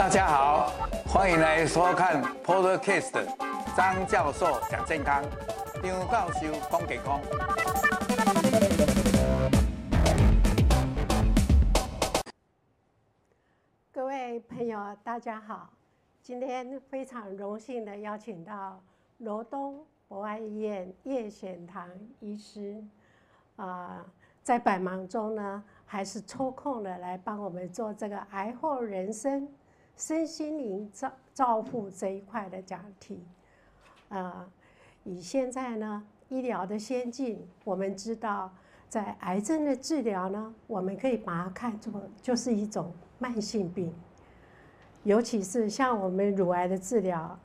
大家好，欢迎来收看 Podcast 张教授讲健康，张教授讲健康。各位朋友，大家好，今天非常荣幸的邀请到罗东博爱医院叶显堂医师，啊、在百忙中呢，还是抽空了来帮我们做这个癌后人生。身心灵照照护这一块的讲题，啊，以现在呢医疗的先进，我们知道在癌症的治疗呢，我们可以把它看作就是一种慢性病，尤其是像我们乳癌的治疗，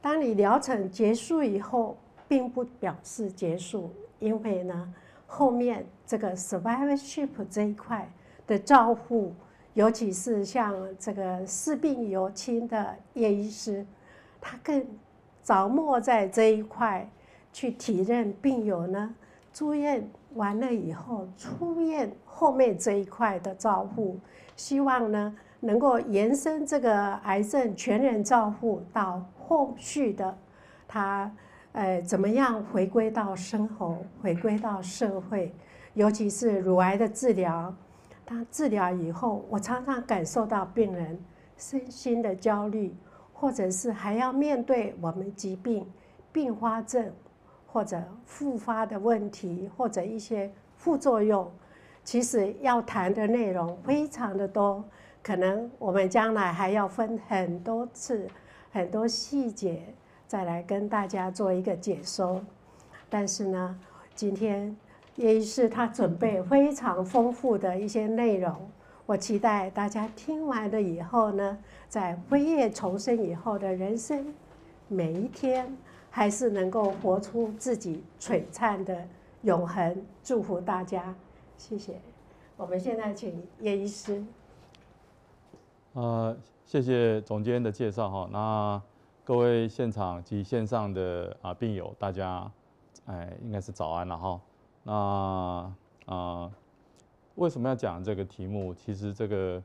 当你疗程结束以后，并不表示结束，因为呢后面这个 survivorship 这一块的照护。尤其是像这个视病犹亲的叶医师，他更着墨在这一块去体认病友呢，住院完了以后，出院后面这一块的照护，希望呢能够延伸这个癌症全人照护到后续的他，呃，怎么样回归到生活，回归到社会，尤其是乳癌的治疗。他治疗以后，我常常感受到病人身心的焦虑，或者是还要面对我们疾病并发症，或者复发的问题，或者一些副作用。其实要谈的内容非常的多，可能我们将来还要分很多次、很多细节再来跟大家做一个解说。但是呢，今天。叶医师他准备非常丰富的一些内容，我期待大家听完了以后呢，在辉夜重生以后的人生，每一天还是能够活出自己璀璨的永恒。祝福大家，谢谢。我们现在请叶医师。呃，谢谢总监的介绍哈。那各位现场及线上的啊病友，大家哎应该是早安了哈。那啊、为什么要讲这个题目？其实这个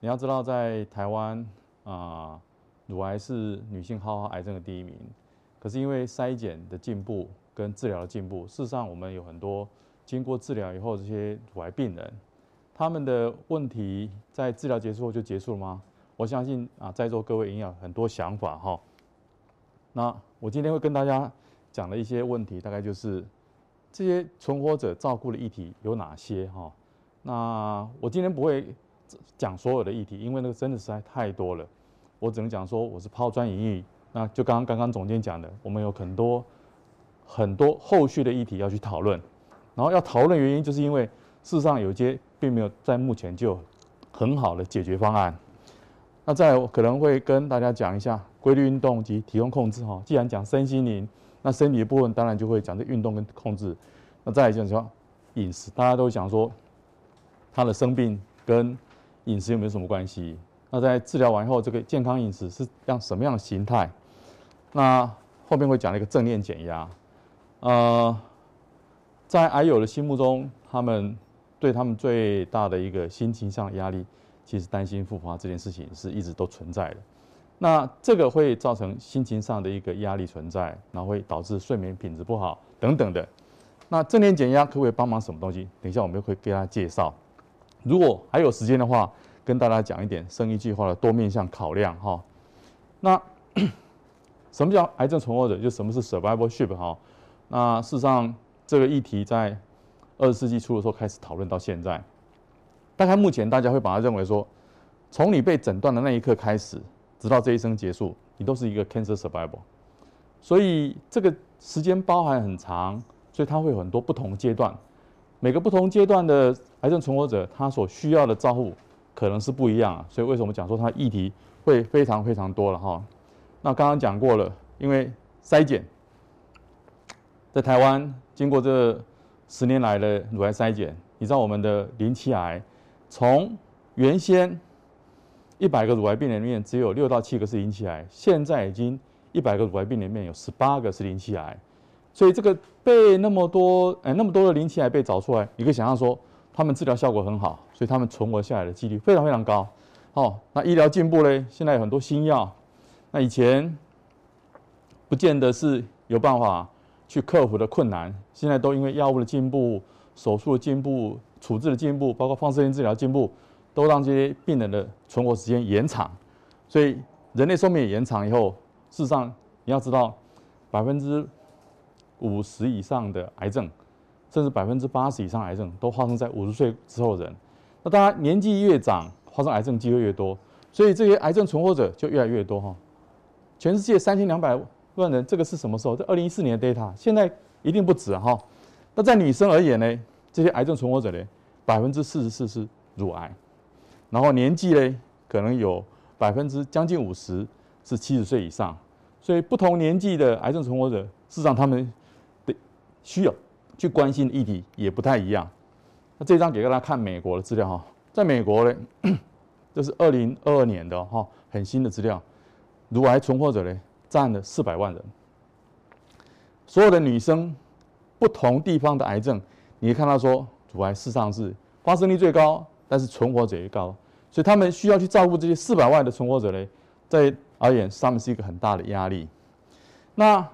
你要知道，在台湾啊，乳癌是女性好好癌症的第一名。可是因为筛检的进步跟治疗的进步，事实上我们有很多经过治疗以后，这些乳癌病人，他们的问题在治疗结束后就结束了吗？我相信啊，在座各位应该有很多想法哈。那我今天会跟大家讲的一些问题，大概就是。这些存活者照顾的议题有哪些？哈，那我今天不会讲所有的议题，因为那个真的实在太多了。我只能讲说我是抛砖引玉。那就刚刚刚刚总监讲的，我们有很多很多后续的议题要去讨论。然后要讨论原因，就是因为事实上有一些并没有在目前就很好的解决方案。那再来我可能会跟大家讲一下规律运动及体重控制。哈，既然讲身心灵。那身体的部分当然就会讲这运动跟控制，那再来讲说饮食，大家都想说他的生病跟饮食有没有什么关系？那在治疗完以后，这个健康饮食是样什么样的形态？那后面会讲一个正念减压。呃，在癌友的心目中，他们对他们最大的一个心情上的压力，其实担心复发这件事情是一直都存在的。那这个会造成心情上的一个压力存在，然后会导致睡眠品质不好等等的。那正念减压可不可以帮忙什么东西？等一下我们会给大家介绍。如果还有时间的话，跟大家讲一点生育计划的多面向考量哈。那什么叫癌症存活者？就什么是 survivorship 哈？那事实上这个议题在二十世纪初的时候开始讨论到现在，大概目前大家会把它认为说，从你被诊断的那一刻开始。直到这一生结束，你都是一个 cancer survivor，所以这个时间包含很长，所以它会有很多不同阶段，每个不同阶段的癌症存活者，他所需要的照护可能是不一样啊。所以为什么讲说它议题会非常非常多了哈？那刚刚讲过了，因为筛检在台湾经过这十年来的乳癌筛检，你知道我们的零期癌从原先。一百个乳癌病人里面只有六到七个是零期癌，现在已经一百个乳癌病人里面有十八个是零期癌，所以这个被那么多哎那么多的零期癌被找出来，你可以想象说他们治疗效果很好，所以他们存活下来的几率非常非常高。哦，那医疗进步嘞，现在有很多新药，那以前不见得是有办法去克服的困难，现在都因为药物的进步、手术的进步、处置的进步，包括放射线治疗进步，都让这些病人的存活时间延长，所以人类寿命延长以后，事实上你要知道，百分之五十以上的癌症，甚至百分之八十以上癌症都发生在五十岁之后人。那当然年纪越长，发生癌症机会越多，所以这些癌症存活者就越来越多哈。全世界三千两百万人，这个是什么时候？在二零一四年的 data，现在一定不止哈。那在女生而言呢，这些癌症存活者呢，百分之四十四是乳癌，然后年纪呢，可能有百分之将近五十是七十岁以上，所以不同年纪的癌症存活者，事实上他们的需要去关心的议题也不太一样。那这张给大家看美国的资料哈，在美国呢，这是二零二二年的哈，很新的资料。乳癌存活者呢，占了四百万人。所有的女生，不同地方的癌症，你可以看到说，乳癌事实上是发生率最高，但是存活者也高，所以他们需要去照顾这些四百万的存活者呢，在而言上面是一个很大的压力。那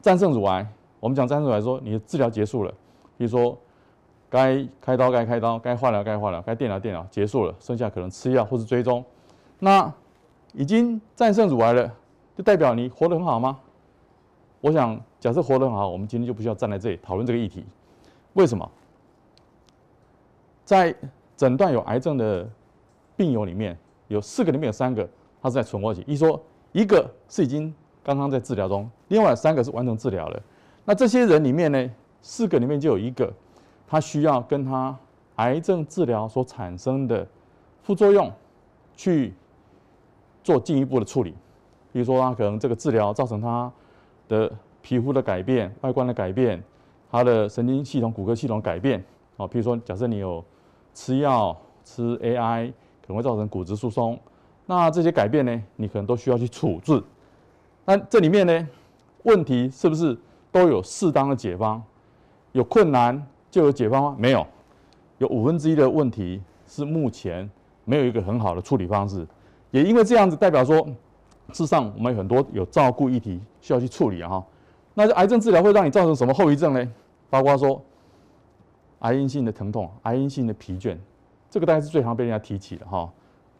战胜乳癌，我们讲战胜乳癌说，你的治疗结束了，比如说该开刀该开刀，该化疗该化疗，该电疗电疗结束了，剩下可能吃药或是追踪，那。已经战胜乳癌了，就代表你活得很好吗？我想，假设活得很好，我们今天就不需要站在这里讨论这个议题。为什么？在诊断有癌症的病友里面，有四个里面有三个，他是在存活期。一说一个是已经刚刚在治疗中，另外三个是完成治疗了。那这些人里面呢，四个里面就有一个，他需要跟他癌症治疗所产生的副作用去。做进一步的处理，比如说他可能这个治疗造成他的皮肤的改变、外观的改变，他的神经系统、骨骼系统改变，啊，比如说假设你有吃药、吃 AI，可能会造成骨质疏松，那这些改变呢，你可能都需要去处置。那这里面呢，问题是不是都有适当的解方？有困难就有解方吗？没有，有五分之一的问题是目前没有一个很好的处理方式。也因为这样子，代表说，事实上我们很多有照顾议题需要去处理啊哈。那癌症治疗会让你造成什么后遗症呢？包括说，癌因性的疼痛、癌因性的疲倦，这个大概是最常被人家提起的哈。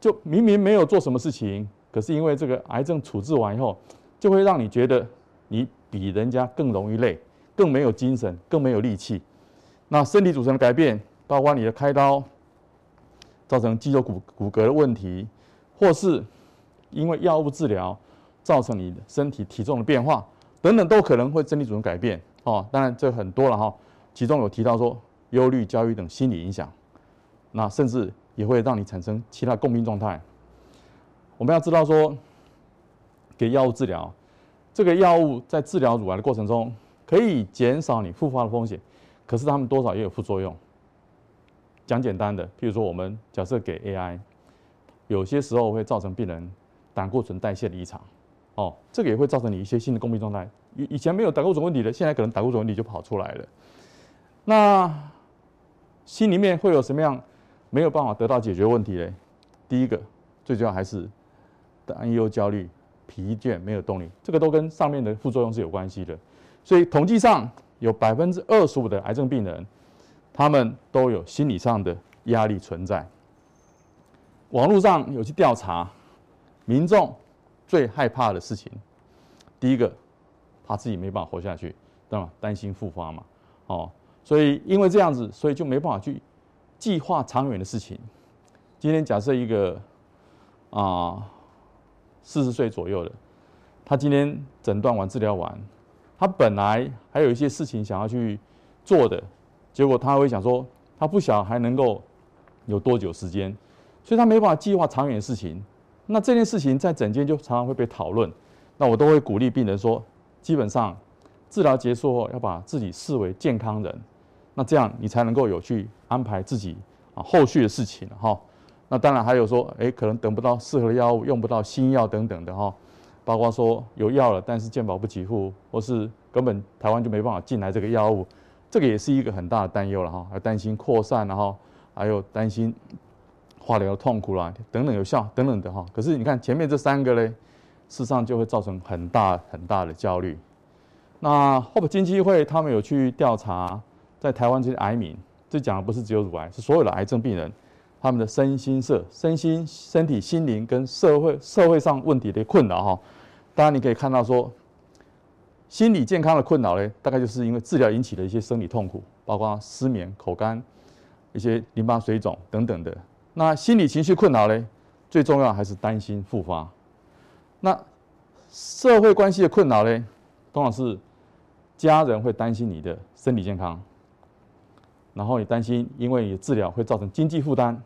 就明明没有做什么事情，可是因为这个癌症处置完以后，就会让你觉得你比人家更容易累，更没有精神，更没有力气。那身体组成的改变，包括你的开刀，造成肌肉骨骨骼的问题。或是因为药物治疗造成你的身体体重的变化等等，都可能会身体组成改变哦。当然这很多了哈，其中有提到说忧虑、焦虑等心理影响，那甚至也会让你产生其他共病状态。我们要知道说，给药物治疗，这个药物在治疗乳癌的过程中可以减少你复发的风险，可是它们多少也有副作用。讲简单的，譬如说我们假设给 AI。有些时候会造成病人胆固醇代谢的异常，哦，这个也会造成你一些新的共病状态。以以前没有胆固醇问题的，现在可能胆固醇问题就跑出来了。那心里面会有什么样没有办法得到解决问题呢？第一个，最主要还是担忧、焦虑、疲倦、没有动力，这个都跟上面的副作用是有关系的。所以统计上有百分之二十五的癌症病人，他们都有心理上的压力存在。网络上有去调查，民众最害怕的事情，第一个，怕自己没办法活下去，对吗？担心复发嘛，哦，所以因为这样子，所以就没办法去计划长远的事情。今天假设一个啊四十岁左右的，他今天诊断完治疗完，他本来还有一些事情想要去做的，结果他会想说，他不晓还能够有多久时间。所以他没办法计划长远的事情，那这件事情在诊间就常常会被讨论。那我都会鼓励病人说，基本上治疗结束后要把自己视为健康人，那这样你才能够有去安排自己啊后续的事情哈。那当然还有说，诶，可能等不到适合的药物，用不到新药等等的哈。包括说有药了，但是健保不给付，或是根本台湾就没办法进来这个药物，这个也是一个很大的担忧了哈。还担心扩散，然后还有担心。化疗痛苦啦，等等有效等等的哈。可是你看前面这三个嘞，事实上就会造成很大很大的焦虑。那 Hope 基金会他们有去调查，在台湾这些癌民，这讲的不是只有乳癌，是所有的癌症病人，他们的身心社、身心、身体、心灵跟社会社会上问题的困扰哈。当然你可以看到说，心理健康的困扰呢，大概就是因为治疗引起的一些生理痛苦，包括失眠、口干、一些淋巴水肿等等的。那心理情绪困扰呢，最重要还是担心复发。那社会关系的困扰呢，通常是。家人会担心你的身体健康，然后你担心，因为你治疗会造成经济负担，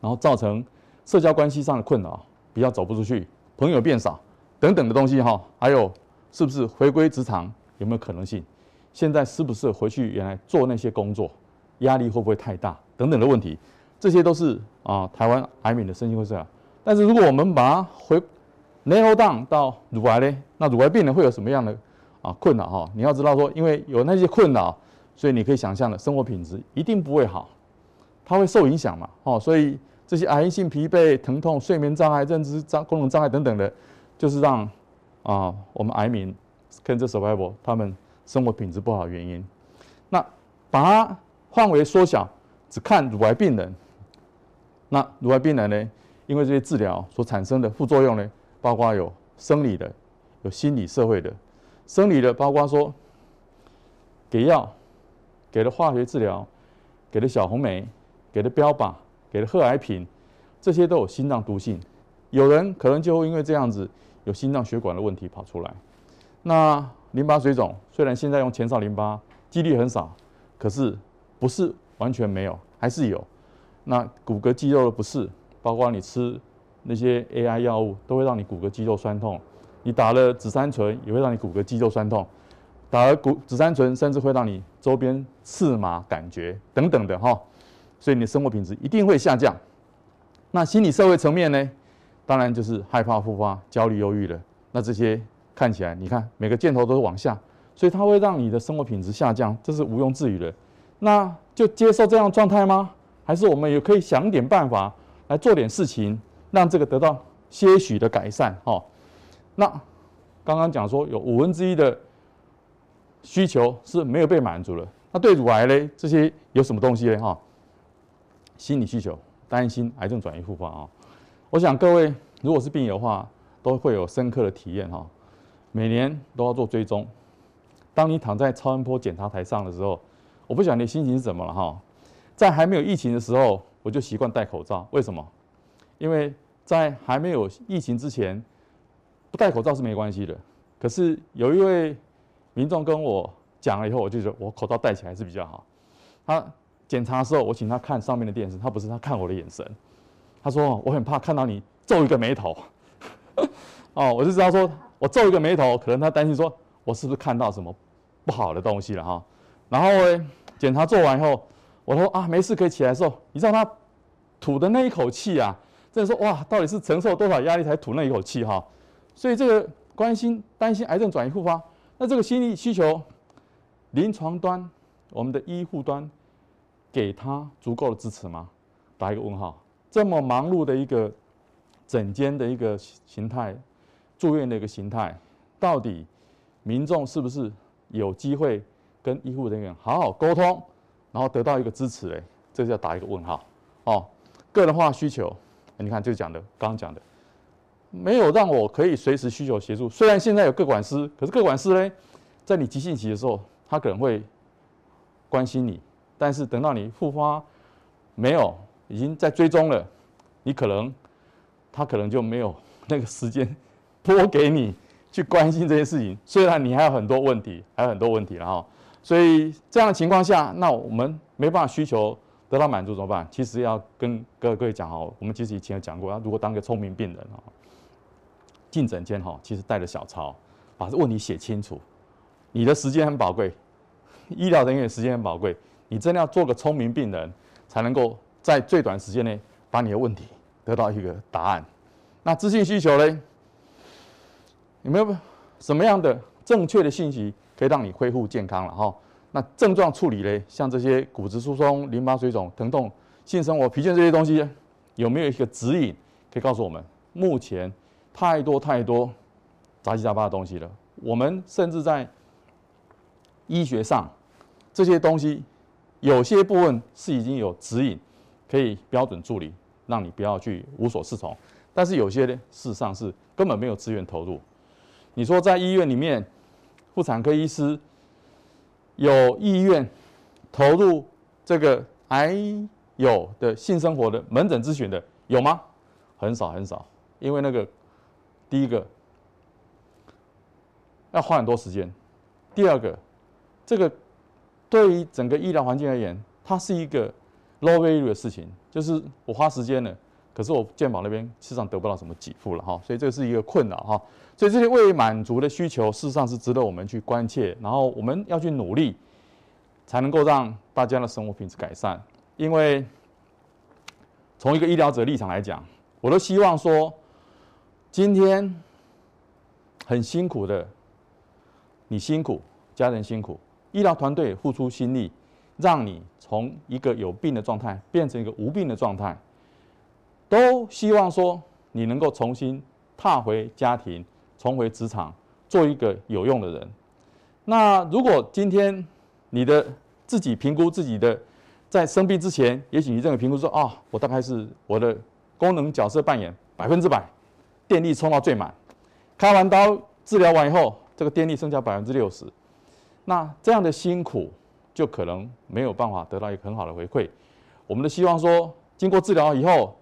然后造成社交关系上的困扰，比较走不出去，朋友变少等等的东西哈。还有是不是回归职场有没有可能性？现在是不是回去原来做那些工作，压力会不会太大等等的问题，这些都是啊台湾癌民的身心会是啊。但是如果我们把它回 narrow down 到乳癌呢，那乳癌病人会有什么样的？啊，困扰哈！你要知道说，因为有那些困扰，所以你可以想象的生活品质一定不会好，它会受影响嘛。哦，所以这些癌性疲惫、疼痛、睡眠障碍、认知障功能障碍等等的，就是让啊我们癌民跟这 survivor 他们生活品质不好的原因。那把它范围缩小，只看乳癌病人。那乳癌病人呢，因为这些治疗所产生的副作用呢，包括有生理的、有心理、社会的。生理的包括说，给药，给了化学治疗，给了小红莓，给了标靶，给了贺癌品，这些都有心脏毒性。有人可能就会因为这样子有心脏血管的问题跑出来。那淋巴水肿虽然现在用前哨淋巴几率很少，可是不是完全没有，还是有。那骨骼肌肉的不适，包括你吃那些 AI 药物，都会让你骨骼肌肉酸痛。你打了紫杉醇也会让你骨骼肌肉酸痛，打了骨紫杉醇甚至会让你周边刺麻感觉等等的哈，所以你的生活品质一定会下降。那心理社会层面呢？当然就是害怕复发、焦虑、忧郁了。那这些看起来，你看每个箭头都是往下，所以它会让你的生活品质下降，这是毋庸置疑的。那就接受这样状态吗？还是我们也可以想点办法来做点事情，让这个得到些许的改善哈？那刚刚讲说有五分之一的需求是没有被满足的。那对乳癌呢，这些有什么东西呢？哈，心理需求，担心癌症转移复发啊。我想各位如果是病友的话，都会有深刻的体验哈。每年都要做追踪。当你躺在超音波检查台上的时候，我不晓得你心情是怎么了哈。在还没有疫情的时候，我就习惯戴口罩。为什么？因为在还没有疫情之前。不戴口罩是没关系的，可是有一位民众跟我讲了以后，我就觉得我口罩戴起来是比较好。他检查的时候，我请他看上面的电视，他不是他看我的眼神。他说我很怕看到你皱一个眉头。哦，我就知道说我皱一个眉头，可能他担心说我是不是看到什么不好的东西了哈。然后呢，检查做完以后，我说啊没事可以起来的时候，你知道他吐的那一口气啊，真的说哇，到底是承受多少压力才吐那一口气哈？所以这个关心、担心癌症转移复发，那这个心理需求，临床端我们的医护端给他足够的支持吗？打一个问号。这么忙碌的一个诊间的一个形态，住院的一个形态，到底民众是不是有机会跟医护人员好好沟通，然后得到一个支持？哎，这就要打一个问号。哦，个人化需求，你看就讲的，刚刚讲的。没有让我可以随时需求协助。虽然现在有各管师，可是各管师呢，在你急性期的时候，他可能会关心你，但是等到你复发没有，已经在追踪了，你可能他可能就没有那个时间 拨给你去关心这些事情。虽然你还有很多问题，还有很多问题了哈。所以这样的情况下，那我们没办法需求得到满足怎么办？其实要跟各位各位讲哦，我们其实以前有讲过，要如果当个聪明病人哦。进诊间哈，其实带着小抄，把这问题写清楚。你的时间很宝贵，医疗人员的时间很宝贵，你真的要做个聪明病人，才能够在最短时间内把你的问题得到一个答案。那资讯需求呢？有没有什么样的正确的信息可以让你恢复健康了哈？那症状处理呢？像这些骨质疏松、淋巴水肿、疼痛，性生活、疲倦这些东西，有没有一个指引可以告诉我们？目前太多太多杂七杂八的东西了。我们甚至在医学上，这些东西有些部分是已经有指引，可以标准处理，让你不要去无所适从。但是有些呢，事实上是根本没有资源投入。你说在医院里面，妇产科医师有意愿投入这个癌友的性生活的门诊咨询的有吗？很少很少，因为那个第一个要花很多时间，第二个这个对于整个医疗环境而言，它是一个 low value 的事情，就是我花时间了。可是我健保那边事实上得不到什么给付了哈，所以这是一个困扰哈。所以这些未满足的需求，事实上是值得我们去关切，然后我们要去努力，才能够让大家的生活品质改善。因为从一个医疗者立场来讲，我都希望说，今天很辛苦的，你辛苦，家人辛苦，医疗团队付出心力，让你从一个有病的状态变成一个无病的状态。都希望说你能够重新踏回家庭，重回职场，做一个有用的人。那如果今天你的自己评估自己的，在生病之前，也许你这个评估说啊，我大概是我的功能角色扮演百分之百，电力充到最满，开完刀治疗完以后，这个电力剩下百分之六十，那这样的辛苦就可能没有办法得到一个很好的回馈。我们的希望说，经过治疗以后。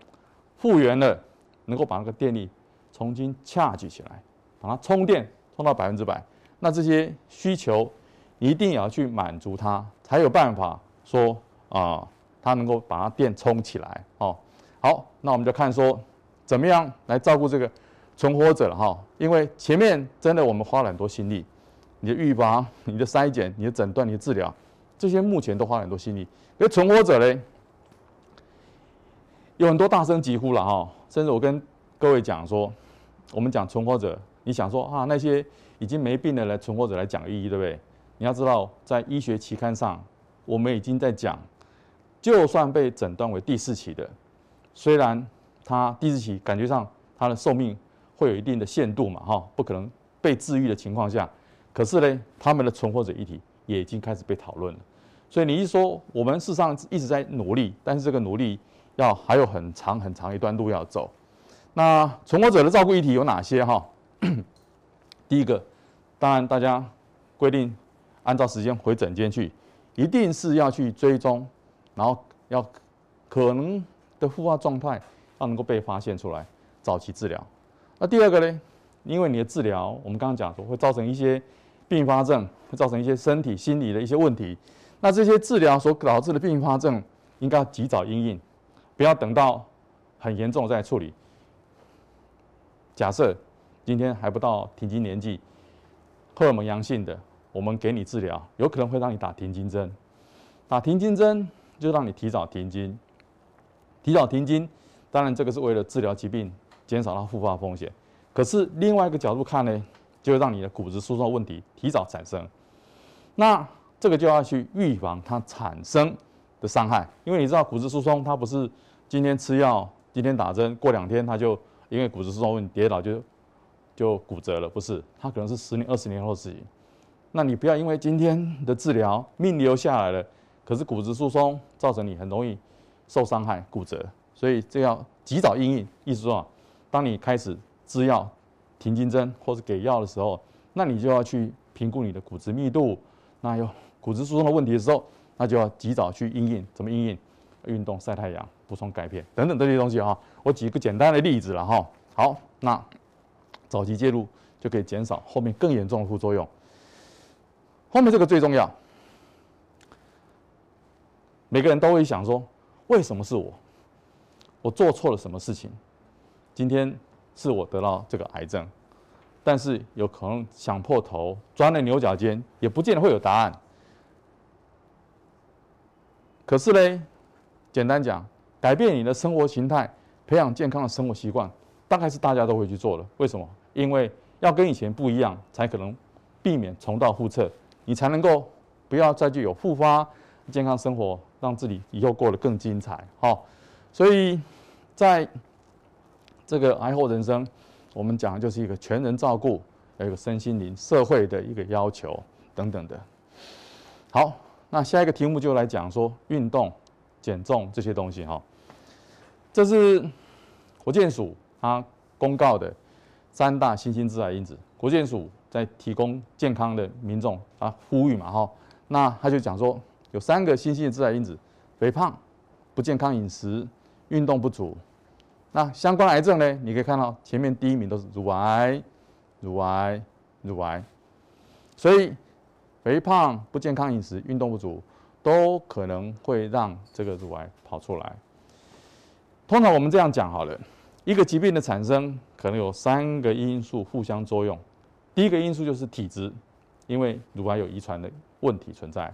复原了，能够把那个电力重新恰举起来，把它充电充到百分之百。那这些需求一定也要去满足它，才有办法说啊，它能够把它电充起来。哦，好，那我们就看说怎么样来照顾这个存活者了哈。因为前面真的我们花了很多心力，你的预防、你的筛检、你的诊断、你的治疗，这些目前都花了很多心力。因为存活者嘞。有很多大声疾呼了哈，甚至我跟各位讲说，我们讲存活者，你想说啊，那些已经没病的人存活者来讲意义，对不对？你要知道，在医学期刊上，我们已经在讲，就算被诊断为第四期的，虽然他第四期感觉上他的寿命会有一定的限度嘛哈，不可能被治愈的情况下，可是呢，他们的存活者议题也已经开始被讨论了。所以你一说，我们事实上一直在努力，但是这个努力。要还有很长很长一段路要走。那存活者的照顾议题有哪些哈？第一个，当然大家规定按照时间回诊间去，一定是要去追踪，然后要可能的复发状态要能够被发现出来，早期治疗。那第二个呢？因为你的治疗，我们刚刚讲说会造成一些并发症，会造成一些身体心理的一些问题。那这些治疗所导致的并发症，应该及早应应。不要等到很严重再处理。假设今天还不到停经年纪，荷尔蒙阳性的，我们给你治疗，有可能会让你打停经针。打停经针就让你提早停经，提早停经，当然这个是为了治疗疾病，减少它复发风险。可是另外一个角度看呢，就会让你的骨质疏松问题提早产生。那这个就要去预防它产生的伤害，因为你知道骨质疏松它不是。今天吃药，今天打针，过两天它就因为骨质疏松问题跌倒就就骨折了，不是？它可能是十年、二十年后的事情。那你不要因为今天的治疗命留下来了，可是骨质疏松造成你很容易受伤害、骨折，所以这要及早应应。意思说啊，当你开始吃药、停经针或者给药的时候，那你就要去评估你的骨质密度，那有骨质疏松的问题的时候，那就要及早去应应。怎么应应？运动、晒太阳、补充钙片等等这些东西哈，我举一个简单的例子了哈。好，那早期介入就可以减少后面更严重的副作用。后面这个最重要，每个人都会想说：为什么是我？我做错了什么事情？今天是我得到这个癌症，但是有可能想破头、钻了牛角尖，也不见得会有答案。可是呢？简单讲，改变你的生活形态，培养健康的生活习惯，大概是大家都会去做的。为什么？因为要跟以前不一样，才可能避免重蹈覆辙，你才能够不要再具有复发健康生活让自己以后过得更精彩。好，所以在这个癌后人生，我们讲的就是一个全人照顾，还有一个身心灵、社会的一个要求等等的。好，那下一个题目就来讲说运动、减重这些东西哈。这是国健署它公告的三大新兴致癌因子。国健署在提供健康的民众啊呼吁嘛哈，那他就讲说有三个新兴的致癌因子：肥胖、不健康饮食、运动不足。那相关癌症呢？你可以看到前面第一名都是乳癌、乳癌、乳癌。所以肥胖、不健康饮食、运动不足都可能会让这个乳癌跑出来。通常我们这样讲好了，一个疾病的产生可能有三个因素互相作用。第一个因素就是体质，因为乳癌有遗传的问题存在，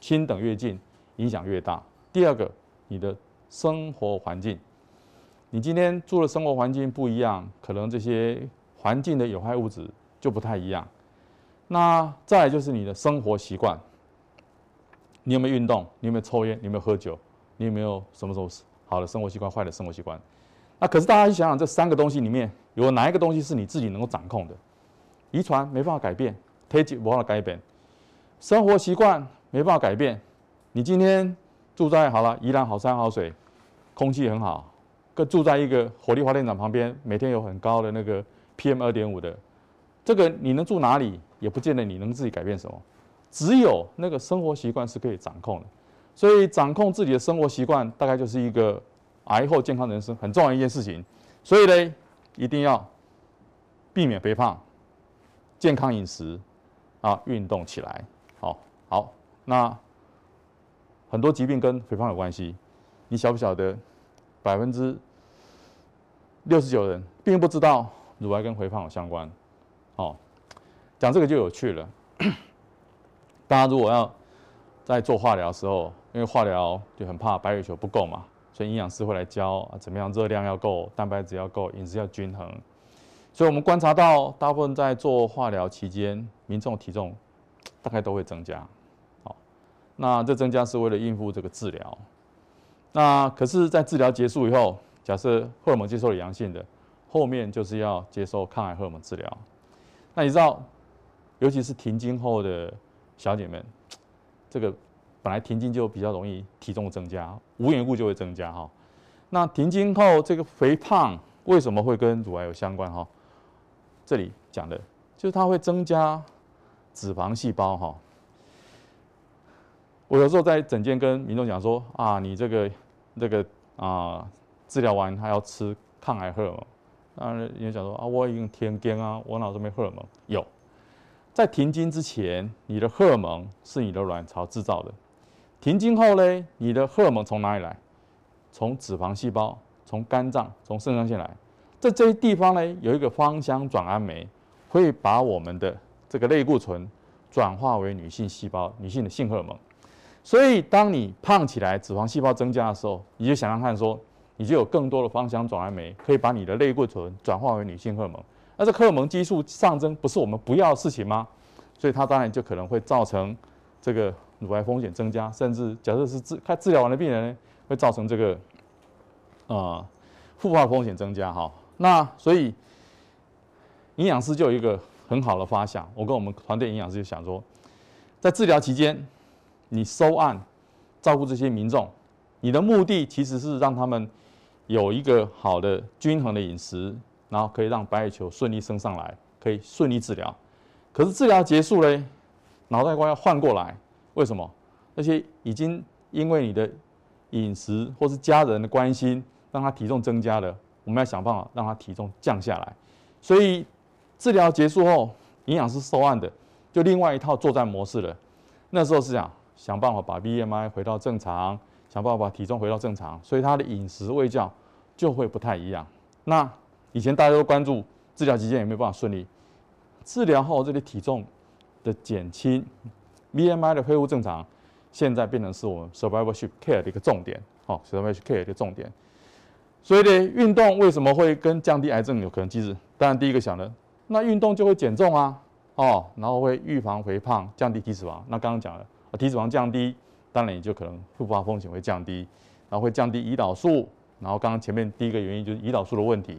亲等越近，影响越大。第二个，你的生活环境。你今天住的生活环境不一样，可能这些环境的有害物质就不太一样。那再就是你的生活习惯，你有没有运动？你有没有抽烟？你有没有喝酒？你有没有什么时候好的生活习惯、坏的生活习惯？那可是大家去想想，这三个东西里面有哪一个东西是你自己能够掌控的？遗传没办法改变，体质没办法改变，生活习惯没办法改变。你今天住在好了宜兰好山好水，空气很好。跟住在一个火力发电厂旁边，每天有很高的那个 PM 二点五的，这个你能住哪里，也不见得你能自己改变什么。只有那个生活习惯是可以掌控的，所以掌控自己的生活习惯，大概就是一个癌后健康人生很重要一件事情。所以呢，一定要避免肥胖，健康饮食啊，运动起来。好，好，那很多疾病跟肥胖有关系，你晓不晓得？百分之六十九人并不知道乳癌跟肥胖有相关，哦，讲这个就有趣了。大家如果要在做化疗的时候，因为化疗就很怕白血球不够嘛，所以营养师会来教啊，怎么样热量要够，蛋白质要够，饮食要均衡。所以我们观察到，大部分在做化疗期间，民众体重大概都会增加。好，那这增加是为了应付这个治疗。那可是，在治疗结束以后，假设荷尔蒙接受了阳性的，后面就是要接受抗癌荷尔蒙治疗。那你知道，尤其是停经后的小姐们，这个本来停经就比较容易体重增加，无缘故就会增加哈。那停经后这个肥胖为什么会跟乳癌有相关哈？这里讲的就是它会增加脂肪细胞哈。我有时候在诊间跟民众讲说啊，你这个。这个啊，治疗完他要吃抗癌荷尔蒙，当然也想说啊，我已经停经啊，我脑子没荷尔蒙。有，在停经之前，你的荷尔蒙是你的卵巢制造的；停经后呢，你的荷尔蒙从哪里来？从脂肪细胞、从肝脏、从肾上腺来。在这些地方呢，有一个芳香转氨酶，会把我们的这个类固醇转化为女性细胞、女性的性荷尔蒙。所以，当你胖起来，脂肪细胞增加的时候，你就想想看，说你就有更多的芳香转氨酶，可以把你的类固醇转化为女性荷尔蒙。那这荷尔蒙激素上升，不是我们不要的事情吗？所以它当然就可能会造成这个乳癌风险增加，甚至假设是治开治疗完的病人呢，会造成这个呃复发风险增加哈。那所以营养师就有一个很好的发想，我跟我们团队营养师就想说，在治疗期间。你收案照顾这些民众，你的目的其实是让他们有一个好的均衡的饮食，然后可以让白血球顺利升上来，可以顺利治疗。可是治疗结束嘞，脑袋瓜要换过来，为什么？那些已经因为你的饮食或是家人的关心，让他体重增加了，我们要想办法让他体重降下来。所以治疗结束后，营养师收案的就另外一套作战模式了。那时候是这样。想办法把 BMI 回到正常，想办法把体重回到正常，所以他的饮食喂教就会不太一样。那以前大家都关注治疗期间有没有办法顺利，治疗后这里体重的减轻，BMI 的恢复正常，现在变成是我们 survivorship care 的一个重点，好，survivorship care 的重点。所以呢，运动为什么会跟降低癌症有可能机制？当然第一个想的，那运动就会减重啊，哦，然后会预防肥胖，降低体脂肪。那刚刚讲了。体脂肪降低，当然你就可能复发风险会降低，然后会降低胰岛素，然后刚刚前面第一个原因就是胰岛素的问题，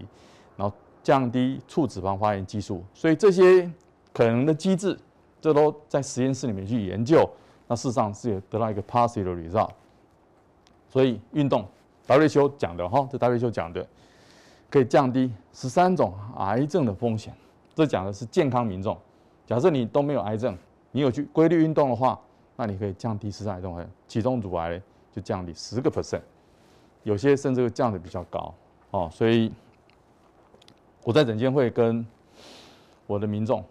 然后降低促脂肪发炎激素，所以这些可能的机制，这都在实验室里面去研究，那事实上是有得到一个 positive result。所以运动，WHO 讲的哈，这 WHO 讲的可以降低十三种癌症的风险，这讲的是健康民众。假设你都没有癌症，你有去规律运动的话，那你可以降低十三种癌，其中乳癌就降低十个 percent，有些甚至会降得比较高哦。所以我在诊间会跟我的民众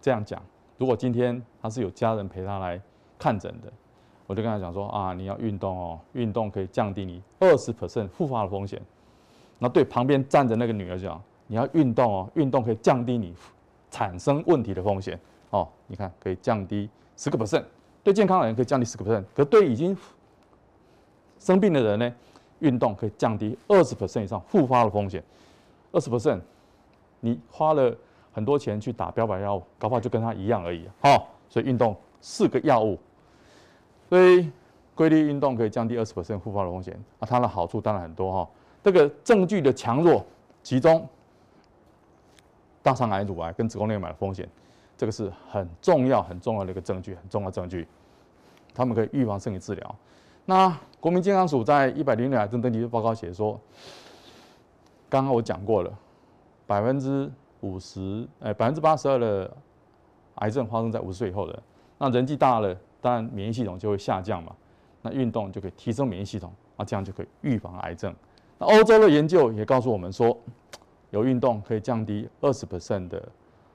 这样讲：如果今天他是有家人陪他来看诊的，我就跟他讲说啊，你要运动哦，运动可以降低你二十 percent 复发的风险。那对旁边站着那个女儿讲，你要运动哦，运动可以降低你产生问题的风险哦。你看可以降低十个 percent，对健康的人可以降低十个 percent，可对已经生病的人呢，运动可以降低二十 percent 以上复发的风险。二十 percent，你花了很多钱去打标靶药物，搞不好就跟他一样而已。哦，所以运动四个药物。所以规律运动可以降低二十 percent 复发的风险啊，它的好处当然很多哈。这个证据的强弱，其中大肠癌、乳癌跟子宫内膜癌的风险，这个是很重要、很重要的一个证据，很重要的证据。他们可以预防胜于治疗。那国民健康署在一百零六癌症登记报告写说，刚刚我讲过了，百分之五十，哎，百分之八十二的癌症发生在五十岁以后的，那人纪大了。当然，免疫系统就会下降嘛。那运动就可以提升免疫系统，那这样就可以预防癌症。那欧洲的研究也告诉我们说，有运动可以降低二十 percent 的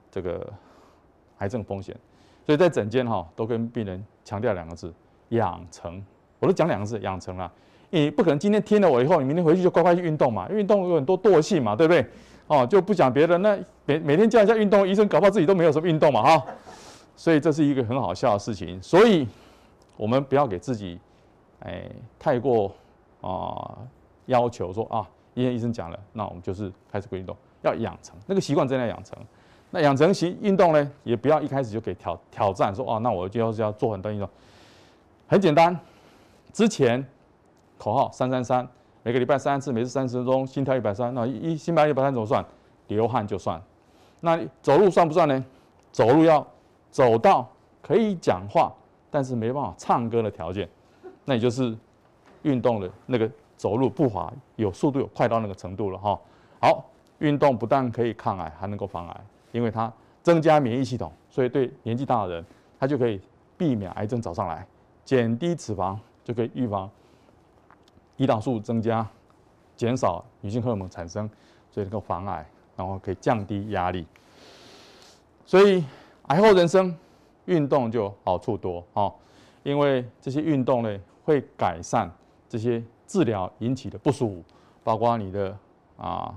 这个癌症风险。所以在诊间哈，都跟病人强调两个字：养成。我都讲两个字：养成啦。你不可能今天听了我以后，你明天回去就乖乖去运动嘛。运动有很多惰性嘛，对不对？哦，就不讲别的，那每每天叫一下运动，医生搞不好自己都没有什么运动嘛，哈。所以这是一个很好笑的事情，所以我们不要给自己，哎，太过啊、要求说啊，医生医生讲了，那我们就是开始运动，要养成那个习惯，真的要养成。那养成习运动呢，也不要一开始就给挑挑战说，哦，那我就要是要做很多运动。很简单，之前口号三三三，每个礼拜三次，每次三十分钟，心跳一百三，那一心拍一百三怎么算？流汗就算。那走路算不算呢？走路要。走到可以讲话，但是没办法唱歌的条件，那也就是运动的那个走路步伐有速度有快到那个程度了哈。好，运动不但可以抗癌，还能够防癌，因为它增加免疫系统，所以对年纪大的人，他就可以避免癌症找上来，减低脂肪就可以预防胰岛素增加，减少女性荷尔蒙产生，所以能够防癌，然后可以降低压力，所以。癌后人生，运动就好处多哦，因为这些运动呢会改善这些治疗引起的不舒服，包括你的啊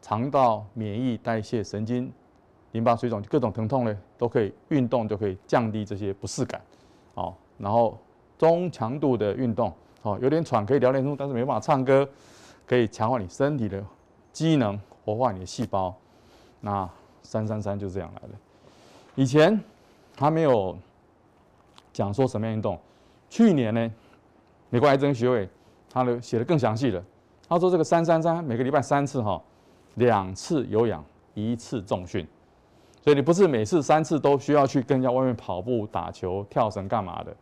肠道、免疫、代谢、神经、淋巴水肿各种疼痛呢，都可以运动就可以降低这些不适感哦。然后中强度的运动哦，有点喘可以聊天中，但是没办法唱歌，可以强化你身体的机能，活化你的细胞。那三三三就这样来的。以前还没有讲说什么样运动。去年呢，美国癌症学会他的写的更详细了。他说这个三三三每个礼拜三次哈，两次有氧，一次重训。所以你不是每次三次都需要去跟人家外面跑步、打球、跳绳干嘛的。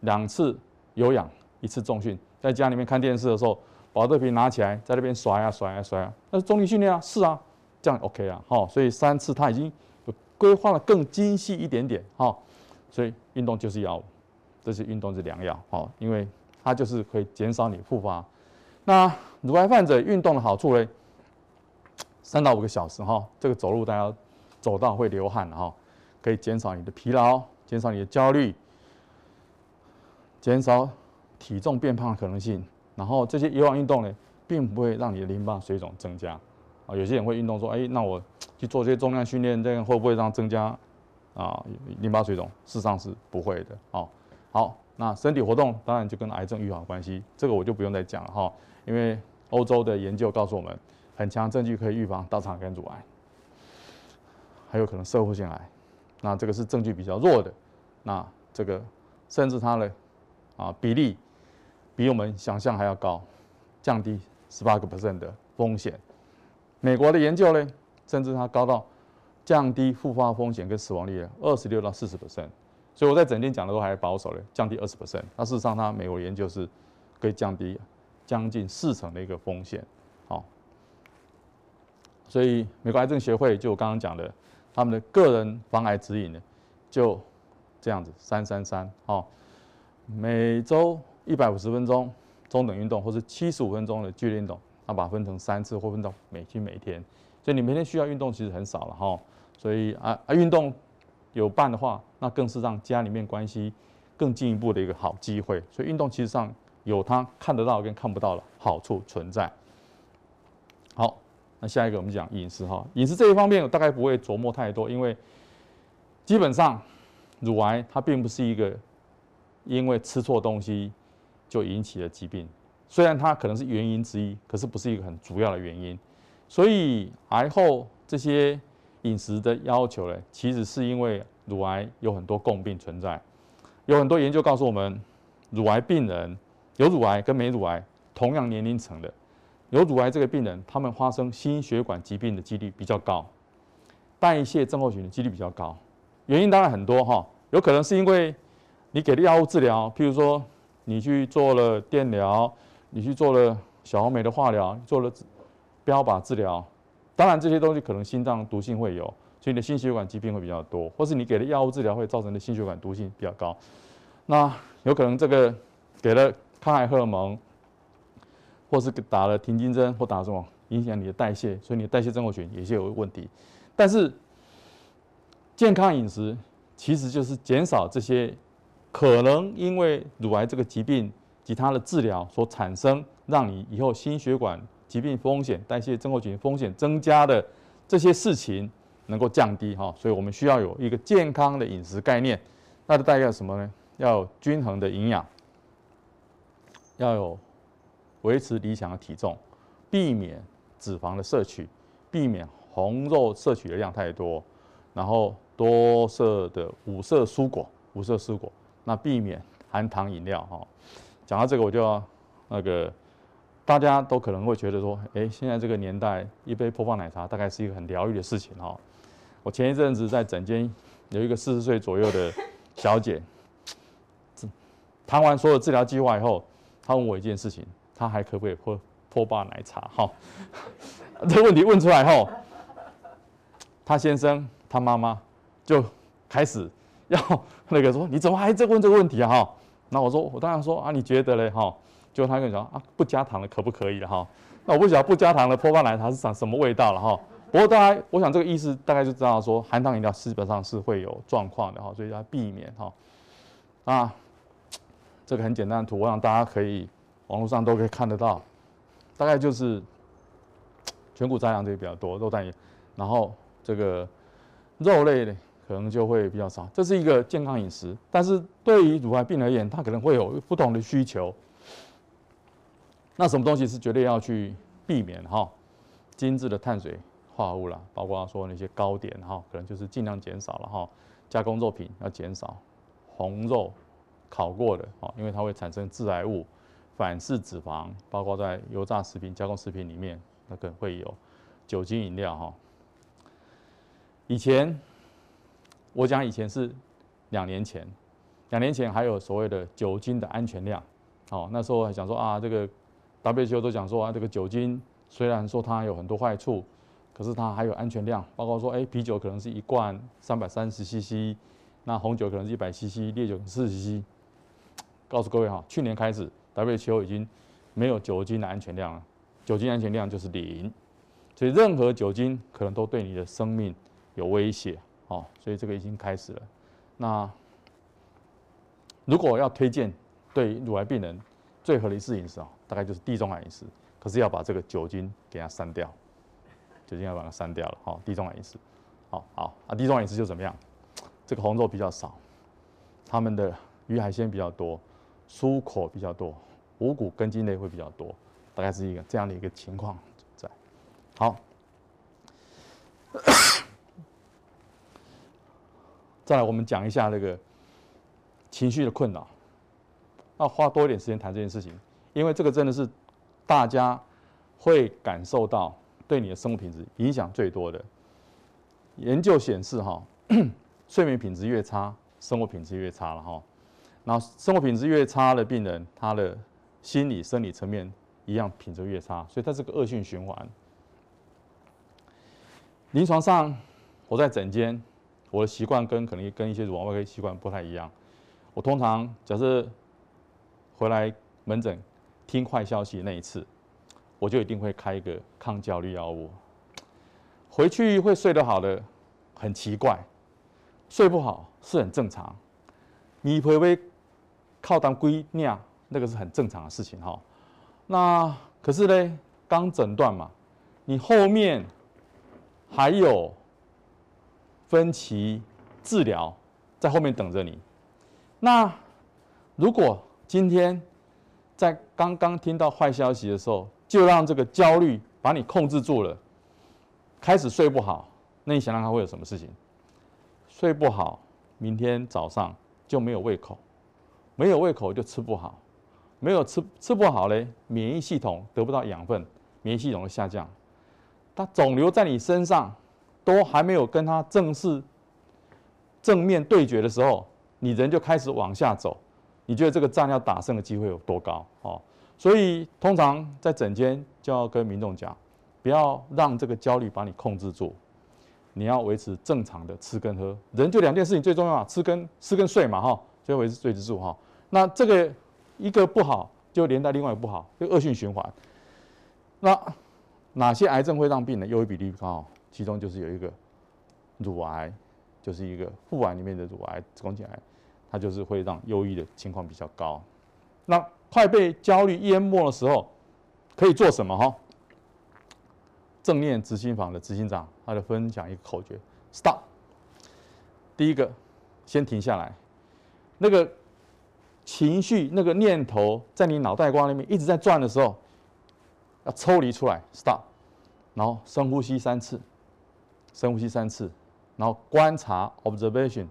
两次有氧，一次重训。在家里面看电视的时候，保特瓶拿起来在那边甩啊甩啊甩啊，那是重力训练啊，是啊，这样 OK 啊。好，所以三次他已经。规划的更精细一点点，哈，所以运动就是药物，这是运动是良药，哈，因为它就是可以减少你复发。那乳癌患者运动的好处呢？三到五个小时，哈，这个走路大家走到会流汗，哈，可以减少你的疲劳，减少你的焦虑，减少体重变胖的可能性。然后这些有氧运动呢，并不会让你的淋巴水肿增加。啊，有些人会运动说，哎，那我去做这些重量训练，这样会不会让增加啊淋巴水肿？事实上是不会的。哦，好，那身体活动当然就跟癌症预防关系，这个我就不用再讲了哈，因为欧洲的研究告诉我们，很强证据可以预防大肠跟乳癌，还有可能摄护腺癌。那这个是证据比较弱的，那这个甚至它的啊比例比我们想象还要高，降低十八个 percent 的风险。美国的研究呢，甚至它高到降低复发风险跟死亡率二十六到四十 percent。所以我在整天讲的都还保守的，降低二十 percent。那事实上，它美国研究是可以降低将近四成的一个风险。好，所以美国癌症协会就我刚刚讲的，他们的个人防癌指引呢，就这样子三三三。哦，每周一百五十分钟中等运动，或是七十五分钟的剧烈运动。那把它分成三次，或分到每天每天，所以你每天需要运动其实很少了哈。所以啊啊，运动有伴的话，那更是让家里面关系更进一步的一个好机会。所以运动其实上有它看得到跟看不到的好处存在。好，那下一个我们讲饮食哈，饮食这一方面我大概不会琢磨太多，因为基本上乳癌它并不是一个因为吃错东西就引起的疾病。虽然它可能是原因之一，可是不是一个很主要的原因。所以癌后这些饮食的要求呢，其实是因为乳癌有很多共病存在。有很多研究告诉我们，乳癌病人有乳癌跟没乳癌同样年龄层的，有乳癌这个病人，他们发生心血管疾病的几率比较高，代谢症候群的几率比较高。原因当然很多哈，有可能是因为你给的药物治疗，譬如说你去做了电疗。你去做了小红梅的化疗，做了标靶治疗，当然这些东西可能心脏毒性会有，所以你的心血管疾病会比较多，或是你给的药物治疗会造成的心血管毒性比较高。那有可能这个给了抗癌荷尔蒙，或是打了停经针或打什么影响你的代谢，所以你的代谢症候群也是有问题。但是健康饮食其实就是减少这些可能因为乳癌这个疾病。及它的治疗所产生，让你以后心血管疾病风险、代谢症候群风险增加的这些事情能够降低哈，所以我们需要有一个健康的饮食概念。那就代表什么呢？要有均衡的营养，要有维持理想的体重，避免脂肪的摄取，避免红肉摄取的量太多，然后多色的五色蔬果，五色蔬果，那避免含糖饮料哈。讲到这个，我就要那个，大家都可能会觉得说，哎，现在这个年代，一杯波霸奶茶大概是一个很疗愈的事情哈。我前一阵子在诊间有一个四十岁左右的小姐，谈完所有治疗计划以后，她问我一件事情，他还可不可以喝波霸奶茶？哈，这个问题问出来后，他先生、他妈妈就开始要那个说，你怎么还在问这个问题啊？哈。那我说，我当然说啊，你觉得嘞？哈，就他跟你讲啊，不加糖的可不可以了哈？那我不晓得不加糖的波霸奶茶是长什么味道了哈。不过大家，我想这个意思大概就知道说，含糖饮料基本上是会有状况的哈，所以要避免哈。啊，这个很简单的图，我想大家可以网络上都可以看得到，大概就是全谷杂粮这些比较多，肉蛋也，然后这个肉类的。可能就会比较少，这是一个健康饮食。但是对于乳癌病而言，它可能会有不同的需求。那什么东西是绝对要去避免哈？精致的碳水化合物啦，包括说那些糕点哈，可能就是尽量减少了哈。加工肉品要减少，红肉烤过的哈，因为它会产生致癌物。反式脂肪，包括在油炸食品、加工食品里面，那可能会有酒精饮料哈。以前。我讲以前是两年前，两年前还有所谓的酒精的安全量，哦，那时候还讲说啊，这个 WHO 都讲说啊，这个酒精虽然说它有很多坏处，可是它还有安全量，包括说，哎，啤酒可能是一罐三百三十 CC，那红酒可能是一百 CC，烈酒四十 CC。告诉各位哈，去年开始 WHO 已经没有酒精的安全量了，酒精安全量就是零，所以任何酒精可能都对你的生命有威胁。哦，所以这个已经开始了。那如果要推荐对乳癌病人最合理的饮食啊，大概就是地中海饮食。可是要把这个酒精给它删掉，酒精要把它删掉了。好，地中海饮食。好好啊，地中海饮食就怎么样？这个红肉比较少，他们的鱼海鲜比较多，蔬果比较多，五谷根茎类会比较多，大概是一个这样的一个情况在。好。再来，我们讲一下那个情绪的困扰。要花多一点时间谈这件事情，因为这个真的是大家会感受到对你的生活品质影响最多的。研究显示，哈，睡眠品质越差，生活品质越差了哈。然后生活品质越差的病人，他的心理、生理层面一样品质越差，所以它是个恶性循环。临床上，我在诊间，我的习惯跟可能跟一些乳房外科习惯不太一样。我通常假设回来门诊听坏消息那一次，我就一定会开一个抗焦虑药物。回去会睡得好的，很奇怪；睡不好是很正常。你会不会靠当归尿？那个是很正常的事情哈。那可是呢，刚诊断嘛，你后面。还有分期治疗在后面等着你。那如果今天在刚刚听到坏消息的时候，就让这个焦虑把你控制住了，开始睡不好，那你想让他会有什么事情？睡不好，明天早上就没有胃口，没有胃口就吃不好，没有吃吃不好嘞，免疫系统得不到养分，免疫系统会下降。它肿瘤在你身上都还没有跟它正式正面对决的时候，你人就开始往下走。你觉得这个仗要打胜的机会有多高？哦，所以通常在诊间就要跟民众讲，不要让这个焦虑把你控制住。你要维持正常的吃跟喝。人就两件事情最重要，吃跟吃跟睡嘛，哈，就维持睡得住哈。那这个一个不好，就连带另外一个不好，就恶性循环。那。哪些癌症会让病人忧郁比例高？其中就是有一个乳癌，就是一个腹癌里面的乳癌、子宫颈癌，它就是会让忧郁的情况比较高。那快被焦虑淹没的时候，可以做什么？哈，正念执行坊的执行长他就分享一个口诀：Stop。第一个，先停下来，那个情绪、那个念头在你脑袋瓜里面一直在转的时候。要抽离出来，stop，然后深呼吸三次，深呼吸三次，然后观察 observation，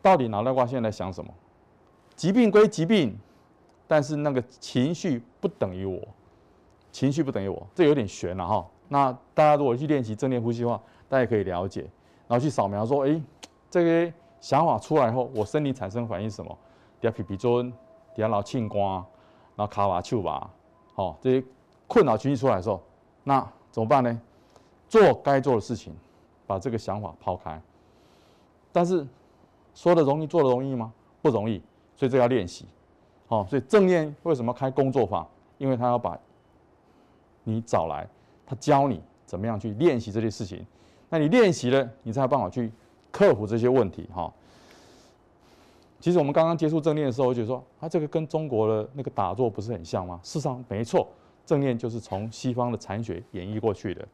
到底脑袋瓜现在在想什么？疾病归疾病，但是那个情绪不等于我，情绪不等于我，这有点悬了哈。那大家如果去练习正念呼吸的话，大家可以了解，然后去扫描说，哎，这个想法出来后，我身体产生反应什么？底下皮皮尊，底下老庆光，然后卡瓦丘吧，好这些。困扰情绪出来的时候，那怎么办呢？做该做的事情，把这个想法抛开。但是说的容易，做的容易吗？不容易，所以这要练习。好，所以正念为什么开工作坊？因为他要把你找来，他教你怎么样去练习这些事情。那你练习了，你才有办法去克服这些问题。哈，其实我们刚刚接触正念的时候，我就说啊，这个跟中国的那个打坐不是很像吗？事实上没错。正念就是从西方的禅学演绎过去的，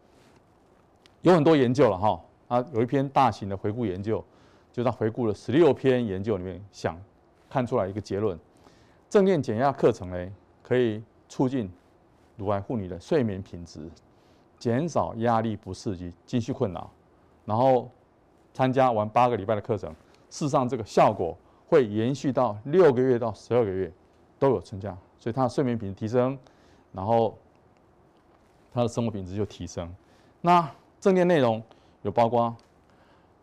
有很多研究了哈啊，有一篇大型的回顾研究，就他回顾了十六篇研究里面，想看出来一个结论：正念减压课程呢，可以促进乳癌妇女的睡眠品质，减少压力不适及情绪困扰。然后参加完八个礼拜的课程，事实上这个效果会延续到六个月到十二个月都有成效，所以他的睡眠品质提升。然后，他的生活品质就提升。那正念内容有包括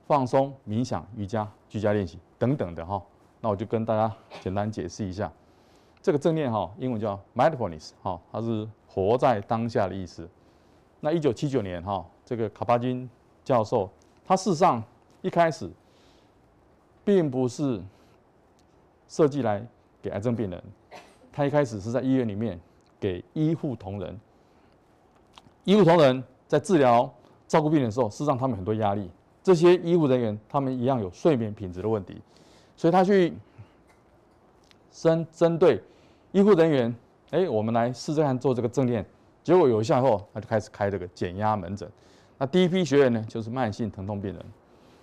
放松、冥想、瑜伽、居家练习等等的哈。那我就跟大家简单解释一下，这个正念哈，英文叫 mindfulness 哈，它是活在当下的意思。那一九七九年哈，这个卡巴金教授，他事实上一开始并不是设计来给癌症病人，他一开始是在医院里面。给医护同仁，医护同仁在治疗、照顾病人的时候，事实上他们很多压力。这些医护人员他们一样有睡眠品质的问题，所以他去针针对医护人员，哎，我们来试试看做这个正念，结果有效后，他就开始开这个减压门诊。那第一批学员呢，就是慢性疼痛病人，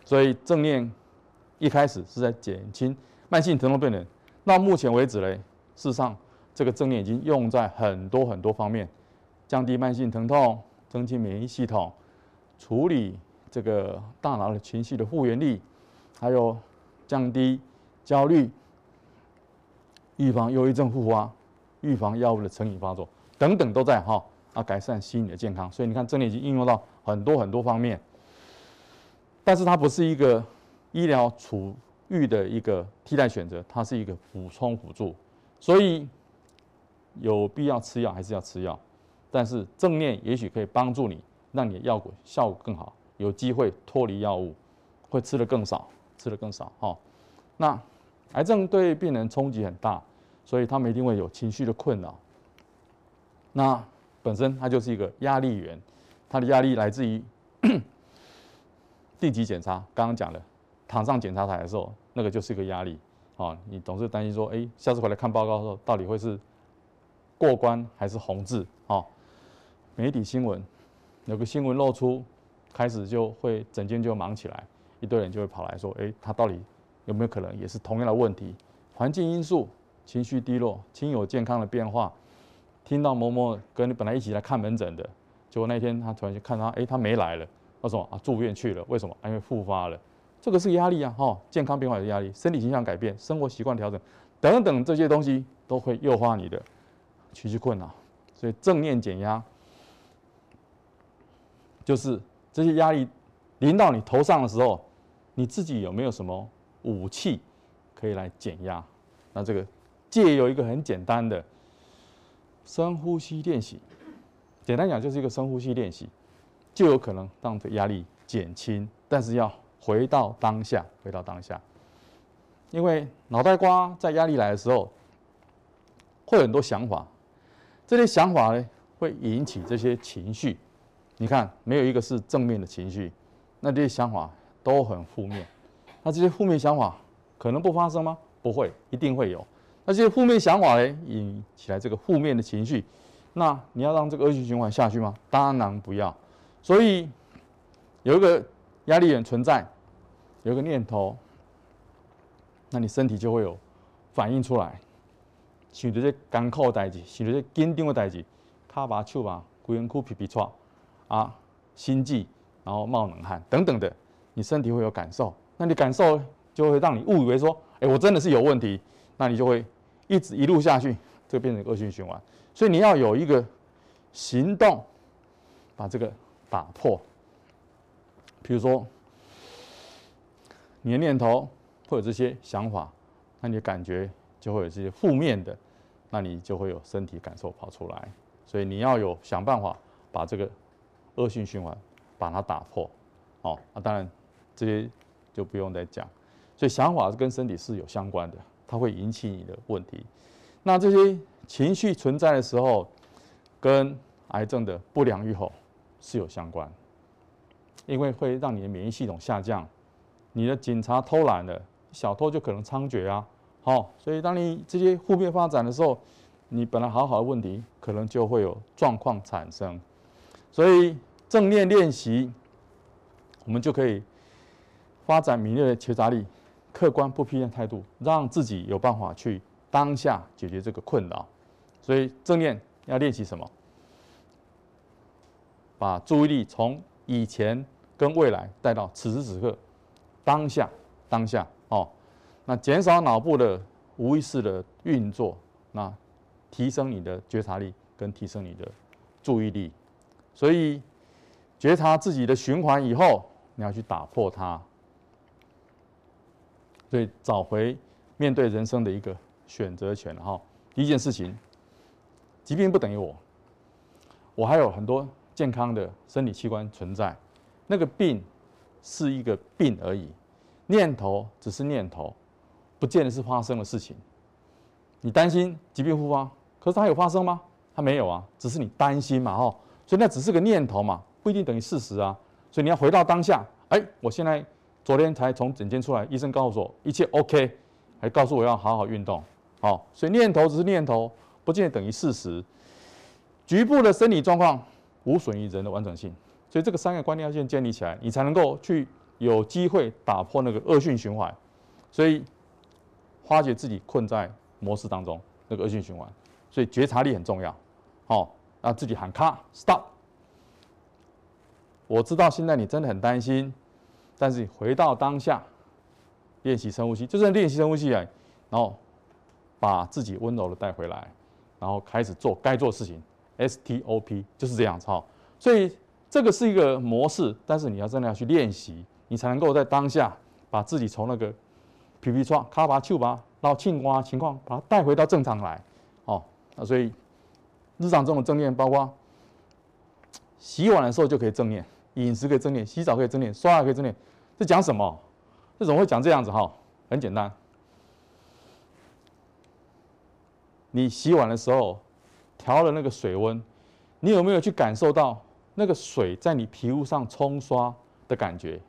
所以正念一开始是在减轻慢性疼痛病人。到目前为止嘞事实上这个正念已经用在很多很多方面降低慢性疼痛增进免疫系统处理这个大脑的情绪的复原力还有降低焦虑预防忧郁症复发预防药物的成瘾发作等等都在哈啊改善心理的健康。所以你看这里已经应用到很多很多方面但是它不是一个医疗储育的一个替代选择，它是一个补充辅助。所以有必要吃药还是要吃药？但是正念也许可以帮助你，让你的药果效果更好，有机会脱离药物，会吃得更少、吃得更少。哈，那癌症对病人冲击很大，所以他们一定会有情绪的困扰。那本身它就是一个压力源，它的压力来自于。定期检查，刚刚讲了，躺上检查台的时候，那个就是一个压力，啊，你总是担心说，哎，下次回来看报告的时候，到底会是过关还是红字？啊，媒体新闻，有个新闻露出，开始就会整间就忙起来，一堆人就会跑来说，哎，他到底有没有可能也是同样的问题？环境因素，情绪低落，亲友健康的变化，听到某某跟你本来一起来看门诊的，结果那天他突然就看到，哎，他没来了。为什么啊住院去了为什么？因为复发了。这个是压力啊哈健康变化的压力身体形象改变生活习惯调整等等这些东西都会诱发你的情绪困扰。所以正念减压就是这些压力临到你头上的时候你自己有没有什么武器可以来减压？那这个借由一个很简单的深呼吸练习简单讲就是一个深呼吸练习就有可能让这压力减轻但是要回到当下回到当下。因为脑袋瓜在压力来的时候会有很多想法这些想法呢会引起这些情绪。你看没有一个是正面的情绪那这些想法都很负面那这些负面想法可能不发生吗？不会一定会有。那这些负面想法呢引起来这个负面的情绪那你要让这个恶性循环下去吗？当然不要。所以，有一个压力源存在，有一个念头，那你身体就会有反应出来，想到这艰苦的代志，想到这紧张的代志，他把手啊、裤哭皮皮搓啊，心悸，然后冒冷汗等等的，你身体会有感受。那你感受就会让你误以为说：，哎，我真的是有问题。那你就会一直一路下去，就变成恶性循环。所以你要有一个行动，把这个。打破。比如说，你的念头会有这些想法，那你的感觉就会有这些负面的，那你就会有身体感受跑出来。所以你要有想办法把这个恶性循环把它打破。哦，那当然这些就不用再讲。所以想法跟身体是有相关的，它会引起你的问题。那这些情绪存在的时候，跟癌症的不良预后是有相关，因为会让你的免疫系统下降，你的警察偷懒了，小偷就可能猖獗啊。好，所以当你这些负面发展的时候，你本来好好的问题，可能就会有状况产生。所以正念练习，我们就可以发展敏锐的觉察力，客观不偏见态度，让自己有办法去当下解决这个困扰。所以正念要练习什么？把注意力从以前跟未来带到此时此刻当下当下哦。那减少脑部的无意识的运作那提升你的觉察力跟提升你的注意力。所以觉察自己的循环以后你要去打破它。所以找回面对人生的一个选择权哈。第一件事情疾病不等于我我还有很多健康的生理器官存在，那个病是一个病而已。念头只是念头，不见得是发生的事情。你担心疾病复发，可是它有发生吗？它没有啊，只是你担心嘛。哦，所以那只是个念头嘛，不一定等于事实啊。所以你要回到当下。哎，我现在昨天才从诊间出来，医生告诉我一切 ok，还告诉我要好好运动哦。所以念头只是念头，不见得等于事实。局部的生理状况。无损于人的完整性。所以这个三个观念要先建立起来你才能够去有机会打破那个恶性循环。所以发觉自己困在模式当中那个恶性循环。所以觉察力很重要。好让自己喊卡 stop 我知道现在你真的很担心但是回到当下练习深呼吸就是练习深呼吸啊然后把自己温柔的带回来然后开始做该做的事情 STOP 就是这样子哈。所以这个是一个模式，但是你要真的要去练习，你才能够在当下把自己从那个皮皮剉、卡巴丘巴，然后青蛙情况，把它带回到正常来。哦，那所以日常中的正念，包括洗碗的时候就可以正念，饮食可以正念，洗澡可以正念，刷牙可以正念。这讲什么？这怎么会讲这样子哈？很简单，你洗碗的时候调了那个水温，你有没有去感受到那个水在你皮肤上冲刷的感觉？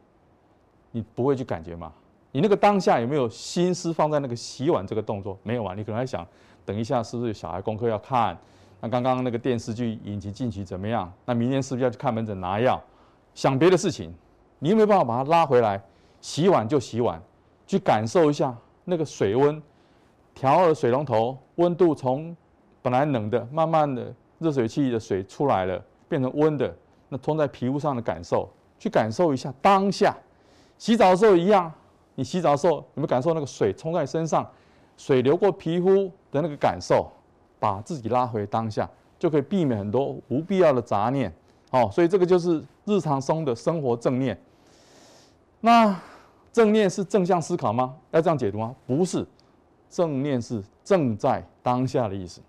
你不会去感觉吗？你那个当下有没有心思放在那个洗碗这个动作？没有啊，你可能还想等一下是不是有小孩功课要看？那刚刚那个电视剧引起进去怎么样？那明天是不是要去看门诊拿药？想别的事情，你有没有办法把它拉回来？洗碗就洗碗，去感受一下那个水温，调了水龙头，温度从本来冷的，慢慢的热水器的水出来了，变成温的，那冲在皮肤上的感受，去感受一下当下。洗澡的时候一样，你洗澡的时候有没有感受？那个水冲在身上，水流过皮肤的那个感受，把自己拉回当下，就可以避免很多不必要的杂念。哦，所以这个就是日常中的生活正念。那正念是正向思考吗？要这样解读吗？不是，正念是正在当下的意思，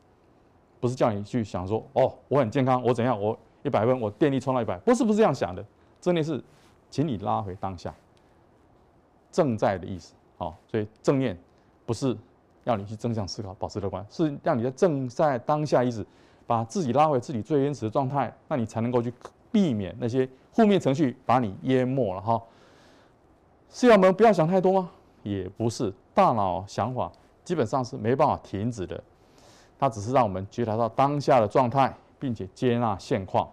不是叫你去想说哦，我很健康，我怎样，我一百分，我电力充到一百，不是，不是这样想的。正念是，请你拉回当下，正在的意思。好，所以正念不是要你去正向思考，保持乐观，是让你在正在当下意思，把自己拉回自己最原始的状态，那你才能够去避免那些负面情绪把你淹没了哈。是要我们不要想太多吗？也不是，大脑想法基本上是没办法停止的，它只是让我们觉察到当下的状态，并且接纳现况，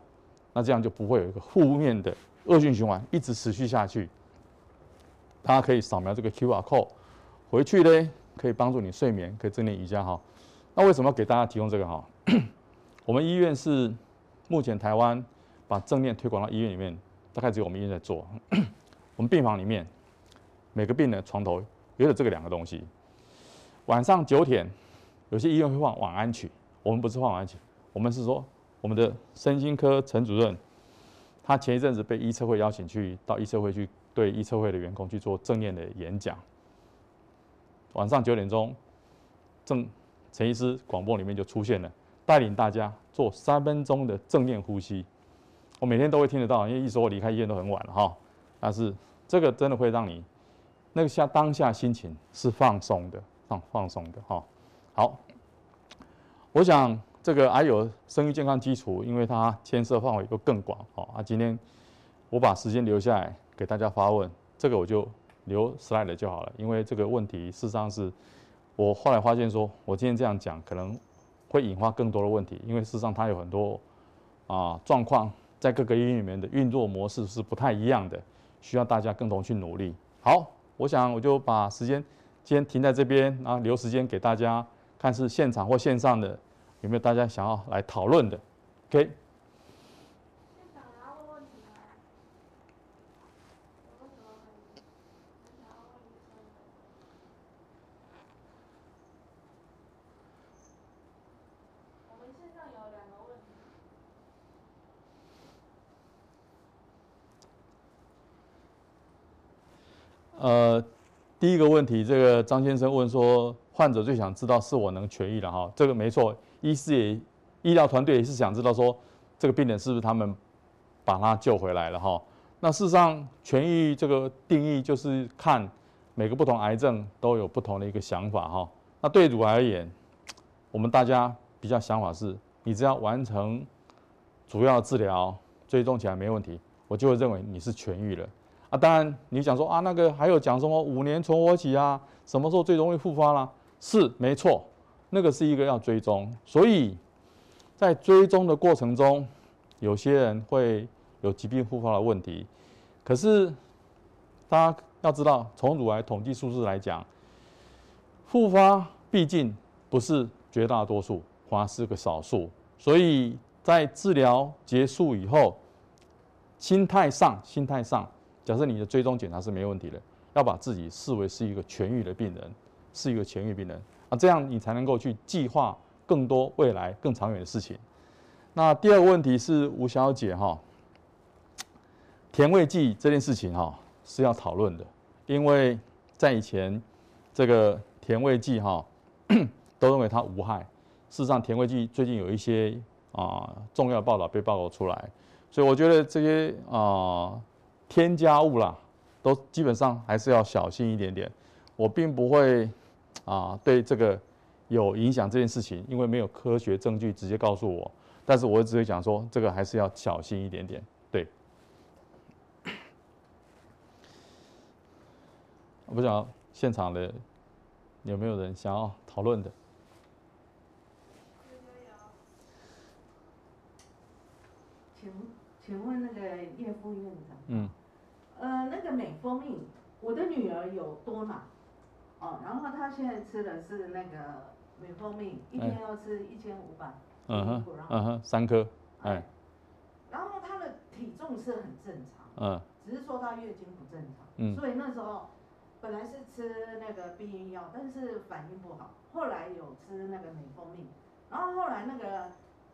那这样就不会有一个负面的恶性循环一直持续下去。大家可以扫描这个 QR code，回去呢可以帮助你睡眠，可以正念瑜伽哈。那为什么要给大家提供这个哈？我们医院是目前台湾把正念推广到医院里面，大概只有我们医院在做。我们病房里面。每个病人的床头也有这个两个东西。晚上九点，有些医院会放晚安曲，我们不是放晚安曲，我们是说我们的身心科陈主任，他前一阵子被医策会邀请去到医策会去对医策会的员工去做正念的演讲。晚上九点钟，正陈医师广播里面就出现了，带领大家做三分钟的正念呼吸。我每天都会听得到，因为一说我离开医院都很晚了哈，但是这个真的会让你。那个下当下心情是放松的，放放松的哈。好，我想这个还有生育健康基础，因为它牵涉范围又更广好。啊，今天我把时间留下来给大家发问，这个我就留 slide 就好了，因为这个问题事实上是我后来发现说，我今天这样讲可能会引发更多的问题，因为事实上它有很多啊状况在各个医院里面的运作模式是不太一样的，需要大家共同去努力。好。我想我就把时间先停在这边，然后留时间给大家看是现场或线上的有没有大家想要来讨论的，OK？呃，第一个问题，这个张先生问说，患者最想知道是我能痊愈了哈，这个没错，医师也医疗团队也是想知道说，这个病人是不是他们把他救回来了哈？那事实上，痊愈这个定义就是看每个不同癌症都有不同的一个想法哈。那对乳癌而言，我们大家比较想法是，你只要完成主要治疗，追踪起来没问题，我就会认为你是痊愈了。啊，当然，你讲说啊，那个还有讲什么五年存活期啊，什么时候最容易复发啦？是没错，那个是一个要追踪。所以在追踪的过程中，有些人会有疾病复发的问题。可是大家要知道，从乳癌统计数字来讲，复发毕竟不是绝大多数，反而是个少数。所以在治疗结束以后，心态上，心态上。假设你的追踪检查是没问题的，要把自己视为是一个痊愈的病人，是一个痊愈病人，啊，这样你才能够去计划更多未来更长远的事情。那第二个问题是吴小姐哈，甜味剂这件事情哈是要讨论的，因为在以前这个甜味剂哈 都认为它无害，事实上甜味剂最近有一些啊重要报道被报告出来，所以我觉得这些啊添加物啦都基本上还是要小心一点点。我并不会啊对这个有影响这件事情，因为没有科学证据直接告诉我。但是我只会讲说，这个还是要小心一点点。对，我不知道现场的有没有人想要讨论的。请请问那个叶副院长，嗯，呃，那个美蜂蜜，我的女儿有多囊。哦，然后他现在吃的是那个美蜂蜜，一天要吃一千五百，嗯哼，嗯哼，三颗，哎，然后他的体重是很正常，嗯，只是说他月经不正常，嗯，所以那时候本来是吃那个避孕药，但是反应不好，后来有吃那个美蜂蜜，然后后来那个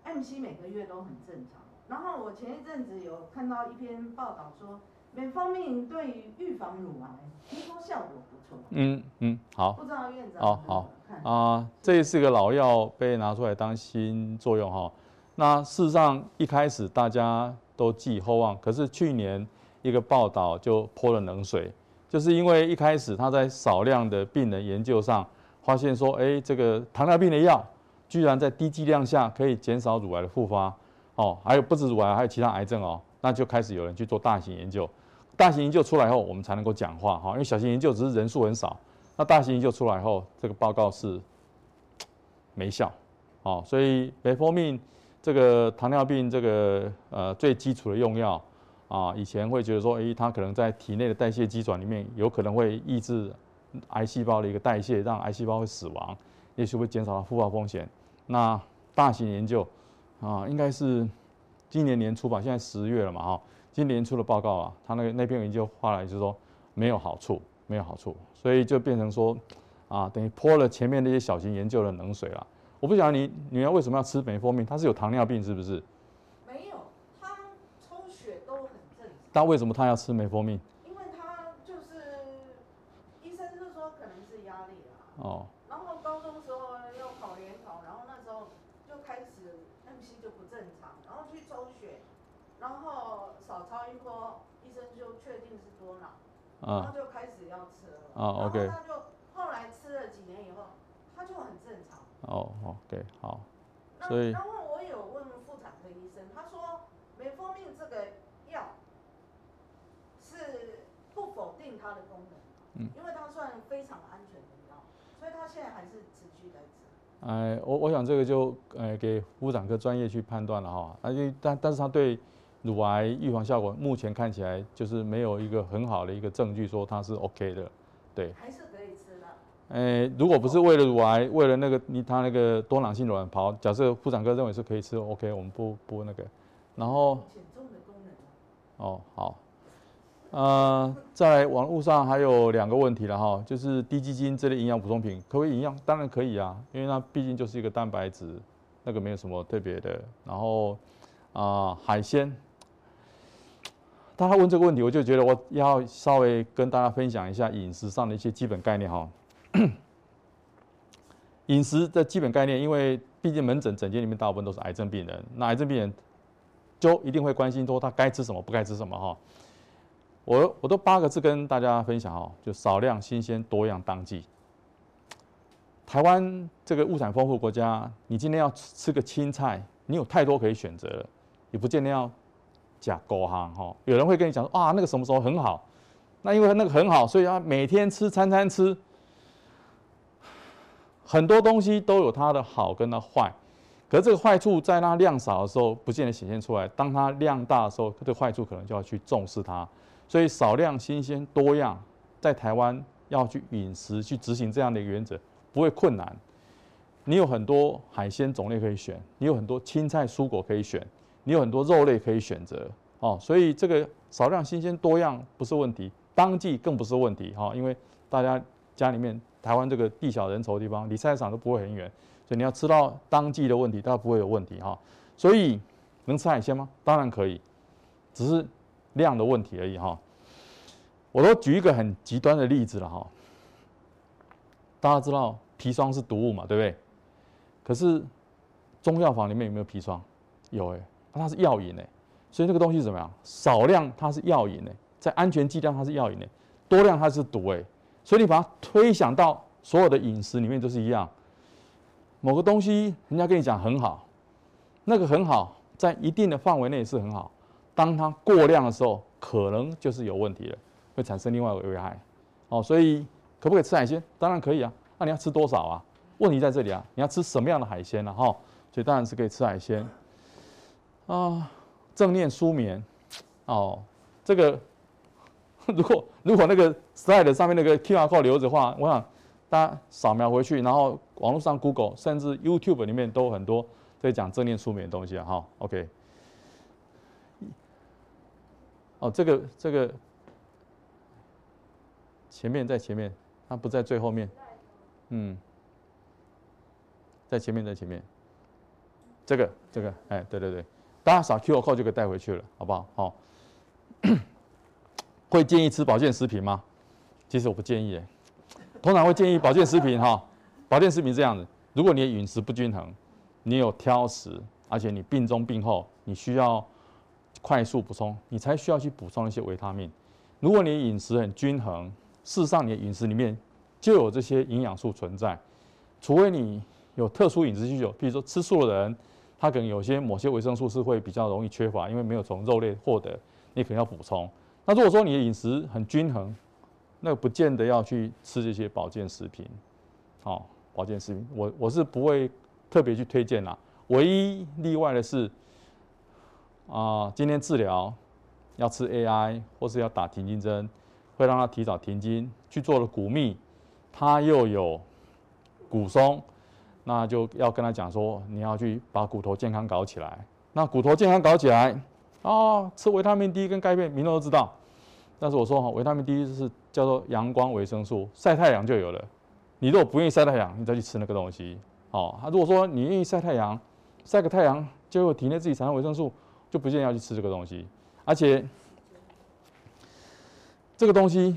MC 每个月都很正常，然后我前一阵子有看到一篇报道说。美方面对于预防乳癌，听说效果不错。嗯嗯，好。不知道院长。好好啊，这也是个老药被拿出来当新作用哈。那事实上一开始大家都寄厚望，可是去年一个报道就泼了冷水，就是因为一开始他在少量的病人研究上发现说，哎，这个糖尿病的药居然在低剂量下可以减少乳癌的复发哦，还有不止乳癌，还有其他癌症哦，那就开始有人去做大型研究。大型研究出来后，我们才能够讲话哈，因为小型研究只是人数很少。那大型研究出来后，这个报告是 没效，哦，所以美蜂蜜这个糖尿病这个呃最基础的用药啊，以前会觉得说，诶，它可能在体内的代谢机转里面有可能会抑制癌细胞的一个代谢，让癌细胞会死亡，也许会减少它复发风险。那大型研究啊，应该是今年年初吧，现在十月了嘛，哈。今年出的报告啊，他那个那篇研究话来就是说没有好处，没有好处，所以就变成说啊，等于泼了前面那些小型研究的冷水了。我不晓得你女儿为什么要吃美蜂蜜，她是有糖尿病是不是？没有，她抽血都很正常。但为什么她要吃美蜂蜜？因为她就是医生是说可能是压力啊。哦。然后高中时候要考联考，然后那时候就开始 MC 就不正常，然后去抽血，然后。少超音波，医生就确定是多囊，然后就开始要吃了。啊，OK。他就后来吃了几年以后，他就很正常。哦，OK，好。所以，然后我有问妇产科医生，他说美蜂蜜这个药是不否定它的功能，嗯，因为它算非常安全的药，所以他现在还是持续在吃。哎，我我想这个就呃给妇产科专业去判断了哈，啊，因但但是他对。乳癌预防效果目前看起来就是没有一个很好的一个证据说它是 OK 的，对。还是可以吃的。诶，如果不是为了乳癌，为了那个你他那个多囊性卵巢，假设妇产科认为是可以吃，OK，我们不不那个。然后。减重的功能。哦，好。呃，在网络上还有两个问题了哈，就是低基金这类营养补充品可不可以营养？当然可以啊，因为它毕竟就是一个蛋白质，那个没有什么特别的。然后啊、呃，海鲜。当他问这个问题，我就觉得我要稍微跟大家分享一下饮食上的一些基本概念哈。饮食的基本概念，因为毕竟门诊诊间里面大部分都是癌症病人，那癌症病人就一定会关心说他该吃什么，不该吃什么哈。我我都八个字跟大家分享哈，就少量、新鲜、多样、当季。台湾这个物产丰富国家，你今天要吃个青菜，你有太多可以选择了，也不见得要。加高哈哈，有人会跟你讲说啊，那个什么时候很好，那因为那个很好，所以他每天吃，餐餐吃。很多东西都有它的好跟它坏，可是这个坏处在它量少的时候不见得显现出来，当它量大的时候，这个坏处可能就要去重视它。所以少量、新鲜、多样，在台湾要去饮食去执行这样的一个原则不会困难。你有很多海鲜种类可以选，你有很多青菜蔬果可以选。你有很多肉类可以选择哦，所以这个少量、新鲜、多样不是问题，当季更不是问题哈，因为大家家里面台湾这个地小人稠的地方，离菜市场都不会很远，所以你要吃到当季的问题，它不会有问题哈。所以能吃海鲜吗？当然可以，只是量的问题而已哈。我都举一个很极端的例子了哈。大家知道砒霜是毒物嘛，对不对？可是中药房里面有没有砒霜？有哎、它是药引哎，所以这个东西怎么样？少量它是药引哎，在安全剂量它是药引哎，多量它是毒哎。所以你把它推想到所有的饮食里面都是一样，某个东西人家跟你讲很好，那个很好，在一定的范围内是很好，当它过量的时候，可能就是有问题了，会产生另外一个危害。哦，所以可不可以吃海鲜？当然可以啊，那你要吃多少啊？问题在这里啊，你要吃什么样的海鲜呢？哈，所以当然是可以吃海鲜。啊，正念舒眠，哦，这个。如果如果那个 slide 上面那个 QR code 留着的话，我想大家扫描回去，然后网络上 Google 甚至 YouTube 里面都有很多在讲正念舒眠的东西啊。好，OK。哦，这个这个前面在前面，它不在最后面。嗯，在前面在前面。这个这个，哎，对对对，大家扫 QR code 就可以带回去了，好不好？好。会建议吃保健食品吗？其实我不建议。通常会建议保健食品哈，保健食品这样子：如果你的饮食不均衡，你有挑食，而且你病中病后你需要快速补充，你才需要去补充一些维他命。如果你饮食很均衡，事实上你的饮食里面就有这些营养素存在。除非你有特殊饮食需求，比如说吃素的人，它可能有些某些维生素是会比较容易缺乏，因为没有从肉类获得，你可能要补充。那如果说你的饮食很均衡，那不见得要去吃这些保健食品，好，保健食品我我是不会特别去推荐啦。唯一例外的是，啊，今天治疗要吃 AI 或是要打停经针，会让他提早停经，去做了骨密，他又有骨松，那就要跟他讲说，你要去把骨头健康搞起来。那骨头健康搞起来。哦，吃维他命 D 跟钙片，民众都知道。但是我说哈，维他命 D 是叫做阳光维生素，晒太阳就有了。你如果不愿意晒太阳，你再去吃那个东西。哦，他如果说你愿意晒太阳，晒个太阳就会体内自己产生维生素，就不建议要去吃这个东西。而且这个东西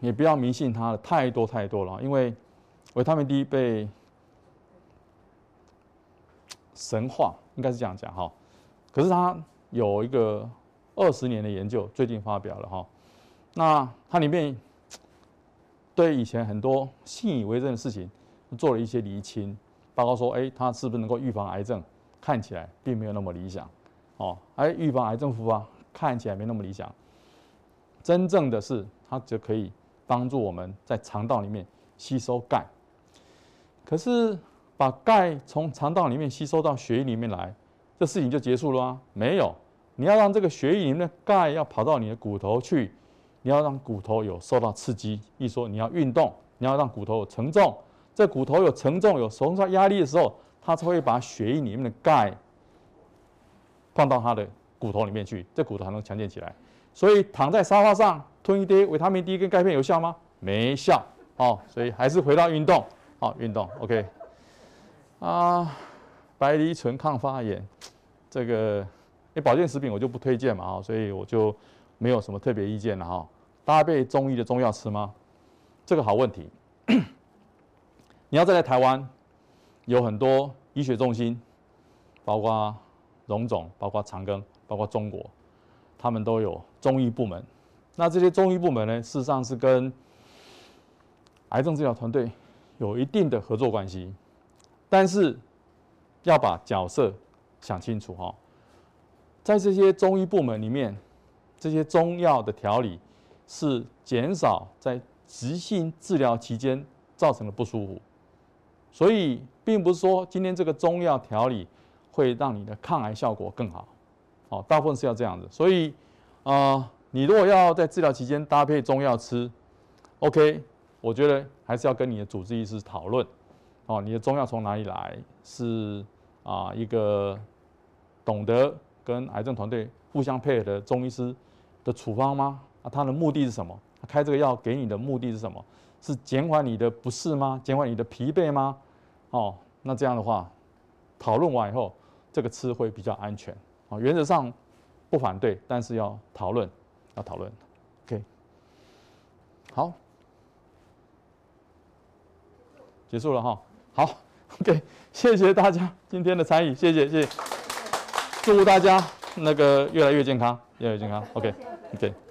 也不要迷信它了，太多太多了。因为维他命 D 被神话，应该是这样讲哈。可是它。有一个二十年的研究，最近发表了哈。那它里面对以前很多信以为真的事情做了一些厘清，包括说，哎，它是不是能够预防癌症？看起来并没有那么理想哦。哎，预防癌症复发看起来没那么理想。真正的是，它就可以帮助我们在肠道里面吸收钙。可是把钙从肠道里面吸收到血液里面来。这事情就结束了吗？没有，你要让这个血液里面的钙要跑到你的骨头去，你要让骨头有受到刺激，一说你要运动，你要让骨头有承重，这骨头有承重有受到压力的时候，它才会把血液里面的钙放到它的骨头里面去，这骨头才能强健起来。所以躺在沙发上吞一堆维他命 D 跟钙片有效吗？没效。哦，所以还是回到运动，好，运动，OK，啊。白藜醇抗发炎，这个诶保健食品我就不推荐嘛哈，所以我就没有什么特别意见了哈。搭配中医的中药吃吗？这个好问题。你要在台湾有很多医学中心，包括荣总、包括长庚、包括中国，他们都有中医部门。那这些中医部门呢，事实上是跟癌症治疗团队有一定的合作关系，但是。要把角色想清楚哈，在这些中医部门里面，这些中药的调理是减少在急性治疗期间造成的不舒服，所以并不是说今天这个中药调理会让你的抗癌效果更好，哦，大部分是要这样子。所以啊，你如果要在治疗期间搭配中药吃，OK，我觉得还是要跟你的主治医师讨论，哦，你的中药从哪里来是？啊，一个懂得跟癌症团队互相配合的中医师的处方吗？啊，他的目的是什么？开这个药给你的目的是什么？是减缓你的不适吗？减缓你的疲惫吗？哦，那这样的话，讨论完以后，这个吃会比较安全。啊，原则上不反对，但是要讨论，要讨论。OK，好，结束了哈。好，OK，谢谢大家今天的参与，谢谢谢谢，祝福大家那个越来越健康，越来越健康。OK，OK。